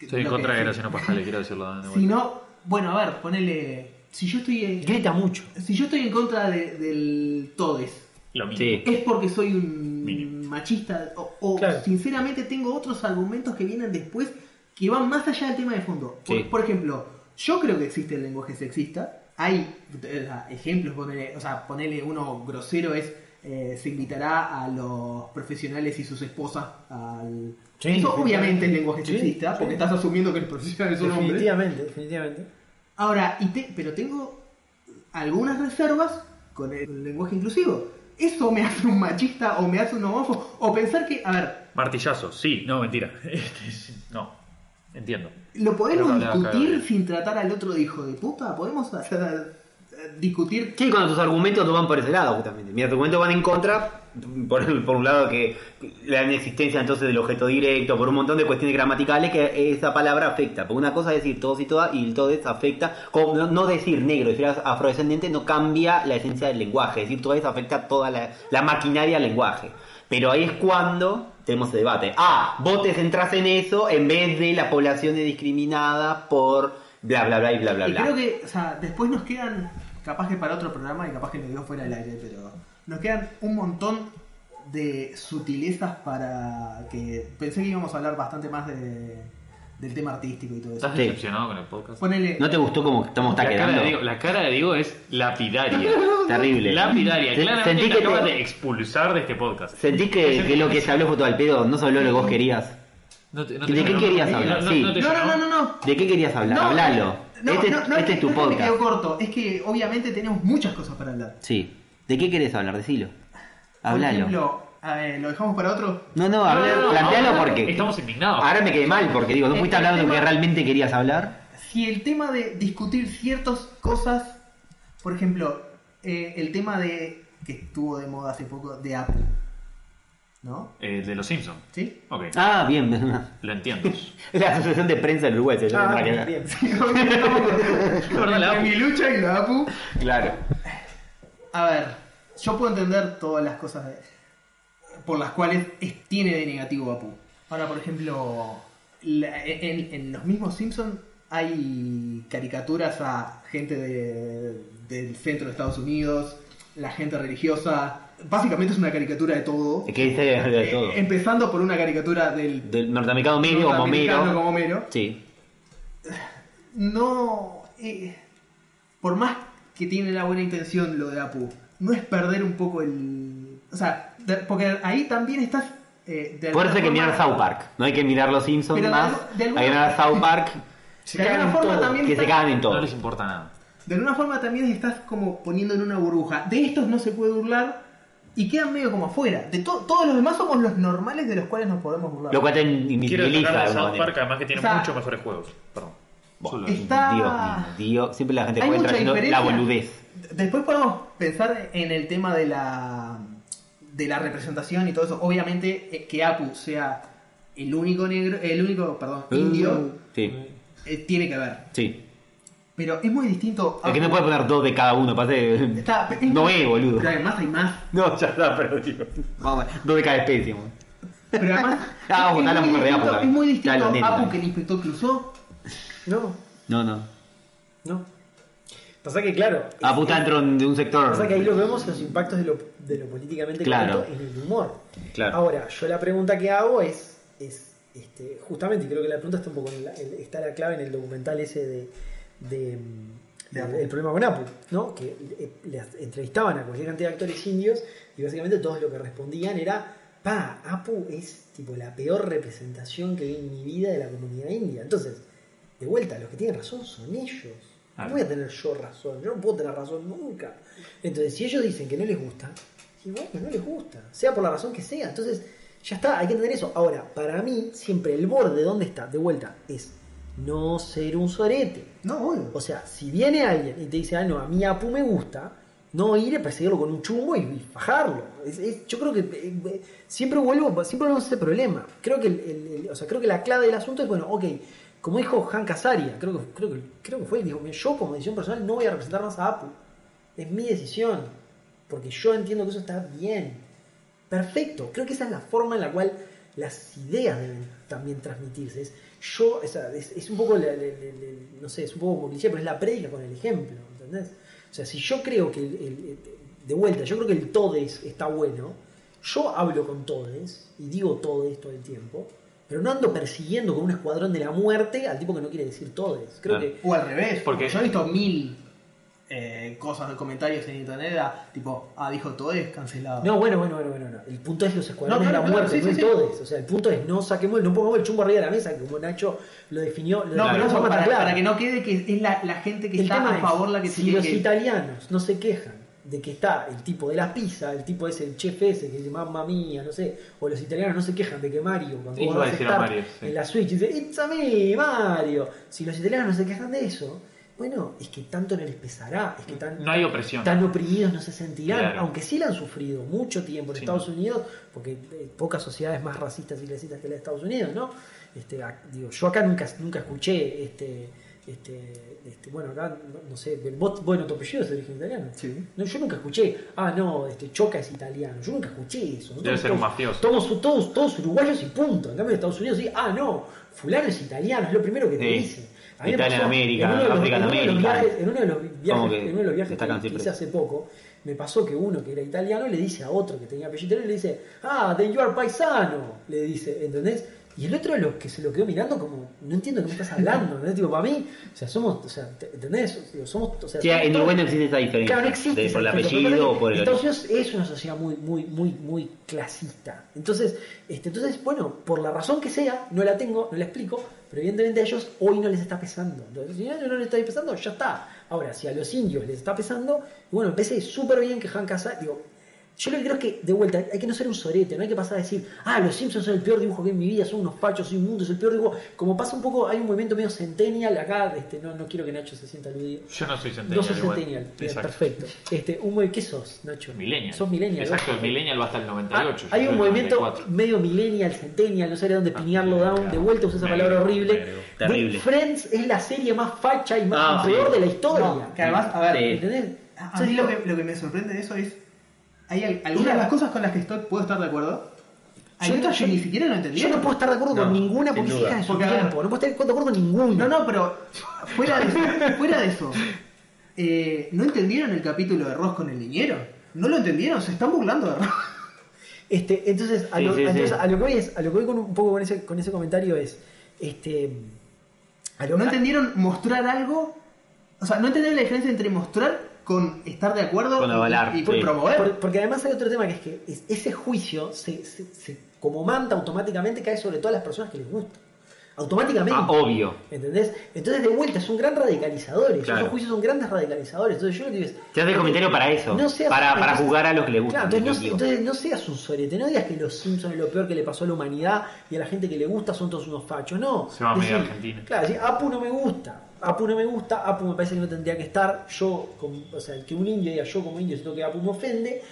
Estoy en contra que- de Graciano Pascal, quiero decirlo de Si no, bueno, a ver, ponele. Si yo estoy en, Grita mucho. si yo estoy en contra de- del todes, Lo mismo. Sí. es porque soy un Mínimo. machista o, o Claro. sinceramente tengo otros argumentos que vienen después que van más allá del tema de fondo. Por ejemplo, yo creo que existe el lenguaje sexista. Hay eh, ejemplos, ponele, o sea, ponerle uno grosero es eh, se invitará a los profesionales y sus esposas al... Sí, Eso obviamente es lenguaje Sí, sexista, sí. porque estás asumiendo que los profesionales son hombres. Definitivamente, definitivamente. Ahora, y te- pero tengo algunas reservas con el lenguaje inclusivo. Eso me hace un machista o me hace un homófobo. O pensar que, a ver, Martillazo, sí, no, mentira. <laughs> Este, no, entiendo. ¿lo podemos discutir sin tratar al otro de hijo de puta? ¿Podemos hacer, <laughs> eh, discutir? Sí, cuando tus argumentos no van por ese lado, justamente. Tus argumentos van en contra, por, por un lado, que la inexistencia entonces del objeto directo, por un montón de cuestiones gramaticales que esa palabra afecta. Porque una cosa es decir todos y todas, y el todes afecta, como no, no decir negro, decir afrodescendente no cambia la esencia del lenguaje. Es decir, todes afecta toda la, la maquinaria del lenguaje. Pero ahí es cuando tenemos debate. Ah, vos te centrás en eso en vez de la población discriminada por bla bla bla y bla bla Y bla. creo que, o sea, después nos quedan, capaz que para otro programa y capaz que lo digo fuera del aire, pero nos quedan un montón de sutilezas para que pensé que íbamos a hablar bastante más de, del tema artístico y todo eso. ¿Estás Sí. decepcionado con el podcast? Ponele, ¿No te gustó cómo estamos La cara, quedando? de Diego, la cara de Diego es lapidaria. <laughs> Terrible. Lapidaria. Claramente sentí te que acabas te- de expulsar de este podcast. Sentí que, que lo que se habló fue todo al pedo, no se habló lo que vos querías. No te- no ¿De qué no- querías no- hablar? no- Sí. no te no, no, no, no, no. ¿De qué querías hablar? No, Hablalo. no, este no, no, este es es tu que- no que me podcast. quedo corto, es que obviamente tenemos muchas cosas para hablar. Sí. ¿De qué querés hablar? Decilo. Por Hablalo. ejemplo, eh, lo dejamos para otro. No, no, No, habla- no, no, plantealo ahora porque. Estamos indignados. Ahora me quedé mal porque digo, no fuiste el hablando de lo que realmente querías hablar. Si el tema de discutir ciertas cosas, por ejemplo, eh, el tema de que estuvo de moda hace poco de Apu. ¿No? Eh, de los Simpsons. ¿Sí? Ok, Ah, bien. lo entiendo. <laughs> La Asociación de Prensa del Uruguay se llama. Ah, bien. verdad, <laughs> la Apu. mi lucha y la Apu. Claro. A ver, yo puedo entender todas las cosas de- por las cuales es- tiene de negativo Apu. Ahora, por ejemplo, la- en, en los mismos Simpsons hay caricaturas a gente de- del centro de Estados Unidos, la gente religiosa. Básicamente es una caricatura de todo. Que dice de todo. Eh, empezando por una caricatura del Del norteamericano medio como Mero. como. Sí. no. eh, por más que tiene la buena intención lo de Apu, no es perder un poco el. O sea, porque ahí también estás. eh, de Por eso hay que mirar South Park. No hay que mirar los Simpsons Pero más. algu- de alguna- Hay que mirar South <laughs> Park. De alguna forma también Que se cagan en No todo. les importa nada. De alguna forma también estás como poniendo en una burbuja. De estos no se puede burlar y quedan medio como afuera. De to- todos los demás somos los normales de los cuales nos podemos burlar. Lo cual te Quiero invisibiliza South. Park, además que tiene O sea, muchos mejores juegos. Perdón. Solo- Está- Dios mío, Dios. Siempre la gente haciendo la boludez. Después podemos pensar en el tema de la de la representación y todo eso. Obviamente eh, que Apu sea el único negro, el único, perdón, indio, Sí, eh, tiene que ver. sí. Pero es muy distinto. Es que no Apu- puede poner dos de cada uno. Parece. Está- es- <laughs> No es, boludo. Pero además hay más. No, ya está, pero digo. Vamos, a ver, dos de cada especie. man. Pero además <laughs> Ah, es, muy mujer de Apu distinto, es muy distinto neta. Apu que el inspector cruzó. No, No, no. no. Pasa que, claro. Apu está dentro de un sector. Pasa que ahí lo vemos los impactos de lo, de lo políticamente Claro. correcto en el humor. Claro. Ahora, yo la pregunta que hago es, es este, justamente, y creo que la pregunta está un poco en la, en- está la clave en el documental ese de, de, el problema con Apu, ¿no? Que eh, les entrevistaban a cualquier cantidad de actores indios y básicamente todos lo que respondían era, pa, Apu es tipo la peor representación que vi en mi vida de la comunidad india. Entonces, de vuelta, los que tienen razón son ellos. No voy a tener yo razón, yo no puedo tener razón nunca. Entonces, si ellos dicen que no les gusta, y bueno, no les gusta, sea por la razón que sea. Entonces, ya está, hay que entender eso. Ahora, para mí, siempre el borde, ¿dónde está? De vuelta, es no ser un sorete. No, obvio. O sea, si viene alguien y te dice, ah, no, a mí Apu me gusta, no ir a perseguirlo con un chumbo y, y. Es- es- yo creo que eh, eh, siempre vuelvo, siempre volvemos a ese problema. Creo que, el- el- el- o sea, creo que la clave del asunto es, bueno, ok, como dijo Han Casaria, creo que, creo que, creo que fue, dijo, yo como decisión personal no voy a representar más a Apu. Es mi decisión. Porque yo entiendo que eso está bien. Perfecto. Creo que esa es la forma en la cual las ideas deben también transmitirse. Es, yo, es, es un poco, la- no sé, es un poco cliché, pero es la predica con el ejemplo, ¿entendés? O sea, si yo creo que, de vuelta, yo creo que el todes está bueno, yo hablo con todes y digo todes todo el tiempo, pero no ando persiguiendo con un escuadrón de la muerte al tipo que no quiere decir todes. Creo Claro. que O al revés, Porque- yo he visto mil eh, cosas, comentarios en internet, a, tipo, ah, dijo todo es cancelado. No, bueno, bueno, bueno, bueno. no. El punto es los escuadrones No, claro, de la claro, muerte, sí, no sí, todes. O sea, el punto es no saquemos, no pongamos el chumbo arriba de la mesa, que como Nacho lo definió. Lo No, pero eso para, para que no quede que es la, la gente que el está tema a favor la que se si los que... italianos no se quejan de que está el tipo de la pizza, el tipo ese, el chef ese, que dice mamma mía, no sé, o los italianos no se quejan de que Mario, cuando vos a estar Mario, sí. en la Switch, dice, it's a me, Mario. Si los italianos no se quejan de eso, bueno, es que tanto no les pesará, es que tan, No hay opresión. tan oprimidos no se sentirán, Claro. aunque sí la han sufrido mucho tiempo en Sí. Estados Unidos, porque eh, pocas sociedades más racistas y clasistas que la de Estados Unidos, ¿no? Este, digo, yo acá nunca, nunca escuché, este, este, este, bueno, acá, no, sé, bot, bueno, tu apellido es de origen italiano. Sí. No, yo nunca escuché, ah, no, este, Choca es italiano, yo nunca escuché eso. Debe ser un mafioso. Todos, todos, todos uruguayos y punto. En cambio, en Estados Unidos sí, ah, no, fulano es italiano, es lo primero que te Sí. A mí Italia en América, África en América. En uno de los viajes, que en uno de los viajes que hice hace poco, me pasó que uno que era italiano le dice a otro que tenía apellido italiano, le dice, ah, then you are paisano, le dice, ¿entendés? Y el otro lo que se lo quedó mirando como, no entiendo de qué me estás hablando, ¿entendés? Tipo, para mí, o sea, somos, o sea, ¿entendés? Digo, somos, o sea, Sí, en Uruguay no existe esa diferencia. Claro, no existe. de- por el apellido o por el Estados. Unidos es una sociedad muy, muy, muy, muy clasista. Entonces, este, entonces, bueno, por la razón que sea, no la tengo, no la explico, pero evidentemente a ellos hoy no les está pesando. Entonces, si a ellos no les está pesando, ya está. Ahora, si a los indios les está pesando, bueno, me parece súper bien que Han Casa, digo, Yo lo que creo es que, de vuelta, hay que no ser un sorete, no hay que pasar a decir, ah, los Simpsons son el peor dibujo que vi en mi vida, son unos fachos, soy inmundo, es el peor dibujo. Como pasa un poco, hay un movimiento medio centennial acá, este, no, no quiero que Nacho se sienta aludido. Yo no soy centennial. No igual. centennial, Exacto. perfecto. Este, un ¿Qué sos, Nacho? Millennial. Sos millennial. Exacto, el millennial va hasta el Ah, 98. yo hay soy un movimiento 94. medio millennial, centennial, no sé de dónde piñarlo Ah, down, de vuelta usé esa palabra horrible. Terrible. Friends es la serie más facha y más Ah, peor sí. de la historia. No, que además, a ver, Sí. ¿Entendés? a, a Entonces mí digo, lo que, lo que me sorprende de eso es. Hay al- algunas de la- las cosas con las que estoy, puedo estar de acuerdo. Hay Yo- otras que yo- ni siquiera lo entendí. Yo no puedo estar de acuerdo con ninguna hija de su Porque, tiempo. No puedo estar de acuerdo con ninguna. No, no, pero fuera de eso, fuera de eso eh, ¿no entendieron el capítulo de Ross con el niñero? ¿No lo entendieron? Se están burlando de Ross. Este, entonces, a, Sí, lo, sí, entonces sí. a lo que voy es, a lo que voy con un poco con ese, con ese comentario es, este, a lo ¿No entendieron mostrar algo? O sea, ¿no entendieron la diferencia entre mostrar con estar de acuerdo Con y- avalar, y, sí. promover? Por- porque además hay otro tema que es que es- ese juicio se, se- se- como manta automáticamente cae sobre todas las personas que les gusta. Automáticamente. Ah, obvio. ¿Entendés? Entonces, de vuelta, son gran radicalizadores. Claro. Esos juicios son grandes radicalizadores. Entonces, yo lo que digo es. Te hace el comentario para eso. No seas- para, para entonces- jugar a los que le gusta. Claro, entonces, no, entonces no seas un sorete. No digas que los Simpsons es lo peor que le pasó a la humanidad y a la gente que le gusta son todos unos fachos. No. Se va a Decir- Argentina. Claro, decir, Apu no me gusta. Apu no me gusta. Apu me parece que no tendría que estar. Yo, como- o sea, que un indio diga yo como indio siento que Apu me ofende.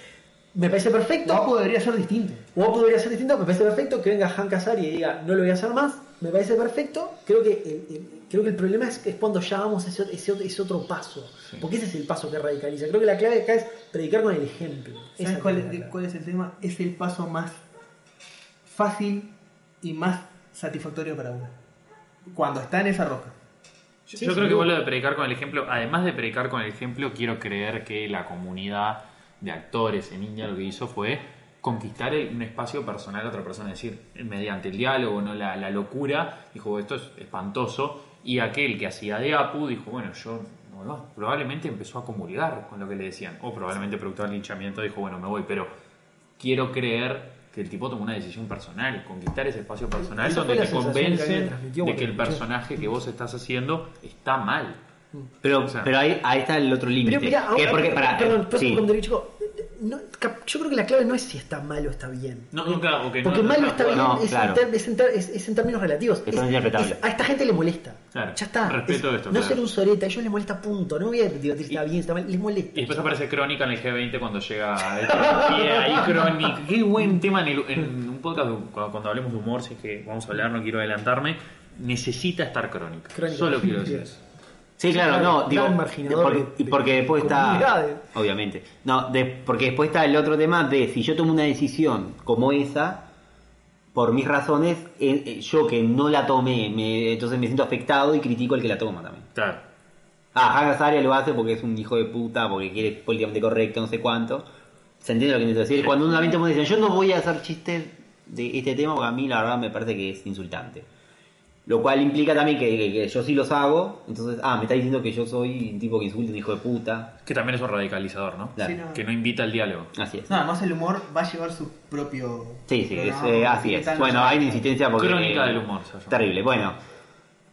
Me parece perfecto. No podría ser distinto. O Apu debería ser distinto, me parece perfecto que venga Han Kazari y diga no lo voy a hacer más, me parece perfecto. Creo que el, el- creo que el problema es, que es cuando ya vamos a ese, ese, ese otro paso, porque ese es el paso que radicaliza. Creo que la clave acá es predicar con el ejemplo. ¿Sabes es- cuál es el tema? Es el paso más fácil y más satisfactorio para uno. Cuando está en esa roca. Yo, Sí, yo sin creo que vos lo de predicar con el ejemplo, además de predicar con el ejemplo, quiero creer que la comunidad de actores en India lo que hizo fue conquistar el- un espacio personal a otra persona, es decir, mediante el diálogo, no la, la locura, dijo esto es espantoso, y aquel que hacía de Apu dijo, bueno, yo no, no, probablemente empezó a comulgar con lo que le decían, o probablemente producto del linchamiento dijo, bueno, me voy, pero quiero creer que el tipo tomó una decisión personal, conquistar ese espacio personal Esa donde te que convencen transmitió de que el personaje que vos estás haciendo está mal. Pero, O sea. pero ahí, ahí está el otro límite. Pero mira, que ahora- porque, para, perdón, perdón, sí. digo, no, cap- yo creo que la clave no es si está mal o está bien. No, no, claro, porque Porque no- mal o está bien no, es, claro. en ter- es en es- es en términos relativos. Es a esta gente le molesta. Claro, Ya está. respeto Es- esto, no claro. ser un soreta, a ellos les molesta punto. No voy a si está bien, si está mal, les molesta. Y después aparece Crónica en el G20 cuando llega el y ahí Crónica. Qué buen tema en, el- en un podcast, cuando, cuando hablemos de humor, si es que vamos a hablar, no quiero adelantarme. Necesita estar Crónica. Crónica. Solo quiero decir <laughs> eso. Sí, claro, no, digo, marginador porque, de- y porque después está, obviamente, no, de- porque después está el otro tema de si yo tomo una decisión como esa, por mis razones, eh, eh, yo que no la tomé, me- entonces me siento afectado y critico al que la toma también. Claro. Ah, Hank Azaria lo hace porque es un hijo de puta, porque quiere políticamente correcto, no sé cuánto. ¿Se entiende lo que necesito decir? Sí. Cuando uno también toma una decisión, yo no voy a hacer chistes de este tema porque a mí la verdad me parece que es insultante. Lo cual implica también que, que- que yo sí los hago, entonces, ah, me está diciendo que yo soy un tipo que insulta, un hijo de puta. Que también es un radicalizador, ¿no? Claro. Sí, no. Que no invita al diálogo. Así es. No, además el humor va a llevar su propio. Sí, sí, es, eh, así ¿qué es. Bueno, hay una insistencia porque... Crónica del humor, se llama. Terrible, bueno.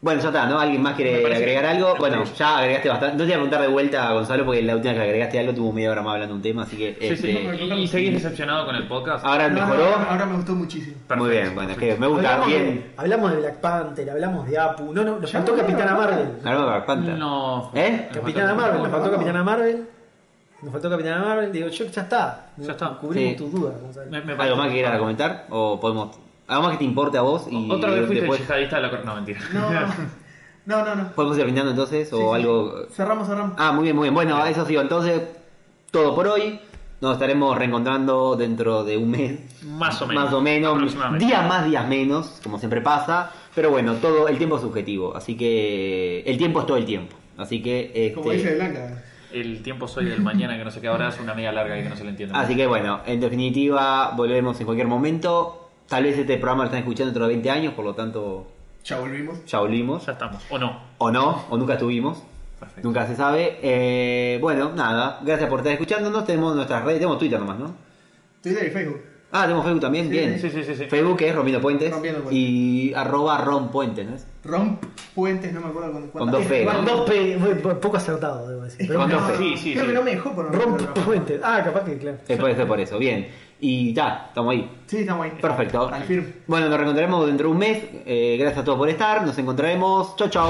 Bueno, ya está, ¿no? ¿Alguien más quiere agregar algo? Bueno, ya agregaste bastante. No te voy a preguntar de vuelta a Gonzalo porque la última vez que agregaste algo tuvo media hora más hablando de un tema, así que... Sí, sí. este, ¿Y, y seguís decepcionado con el podcast? Ahora No, mejoró. ahora, ahora me gustó muchísimo. Muy Perfecto, bien, bueno, es que me gusta hablamos, bien. de, hablamos de Black Panther, hablamos de Apu. No, no, nos faltó no, Capitana. Marvel. Claro, Black Panther. No. ¿Eh? Capitana Marvel, nos faltó. Capitana Marvel. Nos faltó Capitana Marvel. Digo, yo ya está. Ya está. Cubrimos Sí. tus dudas. Gonzalo. Me- me ¿Algo más que quieras comentar? ¿O podemos...? Algo más que te importe a vos y Otra vez fuiste después... el yihadista de la cor- No, mentira. No, <laughs> no, no. no. ¿Podemos ir terminando entonces o Sí, sí. algo...? Cerramos, cerramos. Ah, muy bien, muy bien. Bueno, eso sí, entonces, todo por hoy. Nos estaremos reencontrando dentro de un mes. Más o menos. Más o menos. Días más, días menos, como siempre pasa. Pero bueno, todo el tiempo es subjetivo. Así que el tiempo es todo el tiempo. Así que... Este, Como dice Blanca. El tiempo soy del mañana, que no sé qué hora es una media larga y que no se le entiende. Así que bueno, en definitiva, volvemos en cualquier momento. Tal vez este programa lo están escuchando dentro de 20 años, por lo tanto, Ya volvimos. ya volvimos. Ya estamos. ¿O no? O no, o nunca estuvimos. Perfecto. Nunca se sabe. Eh, bueno, nada. Gracias por estar escuchándonos. Tenemos nuestras redes. Tenemos Twitter nomás, ¿no? Twitter y Facebook. Ah, tenemos Facebook también, bien. sí, sí, sí, sí. Facebook es Rompiendo Puentes. Rompiendo Puentes. Y arroba Rom Puentes, ¿no es? Romp puentes, no me acuerdo con Con dos P. Con dos P, poco acertado, debo decir. Pero Con dos P. Sí, sí, Creo sí. que no me dejó por Romp puentes. Ah, capaz que, claro. Eh, puede ser por eso, bien. Y ya, estamos ahí. Sí, estamos ahí. Perfecto. Al. Bueno, nos reencontraremos dentro de un mes. Eh, gracias a todos por estar. Nos encontraremos. Chau, chau.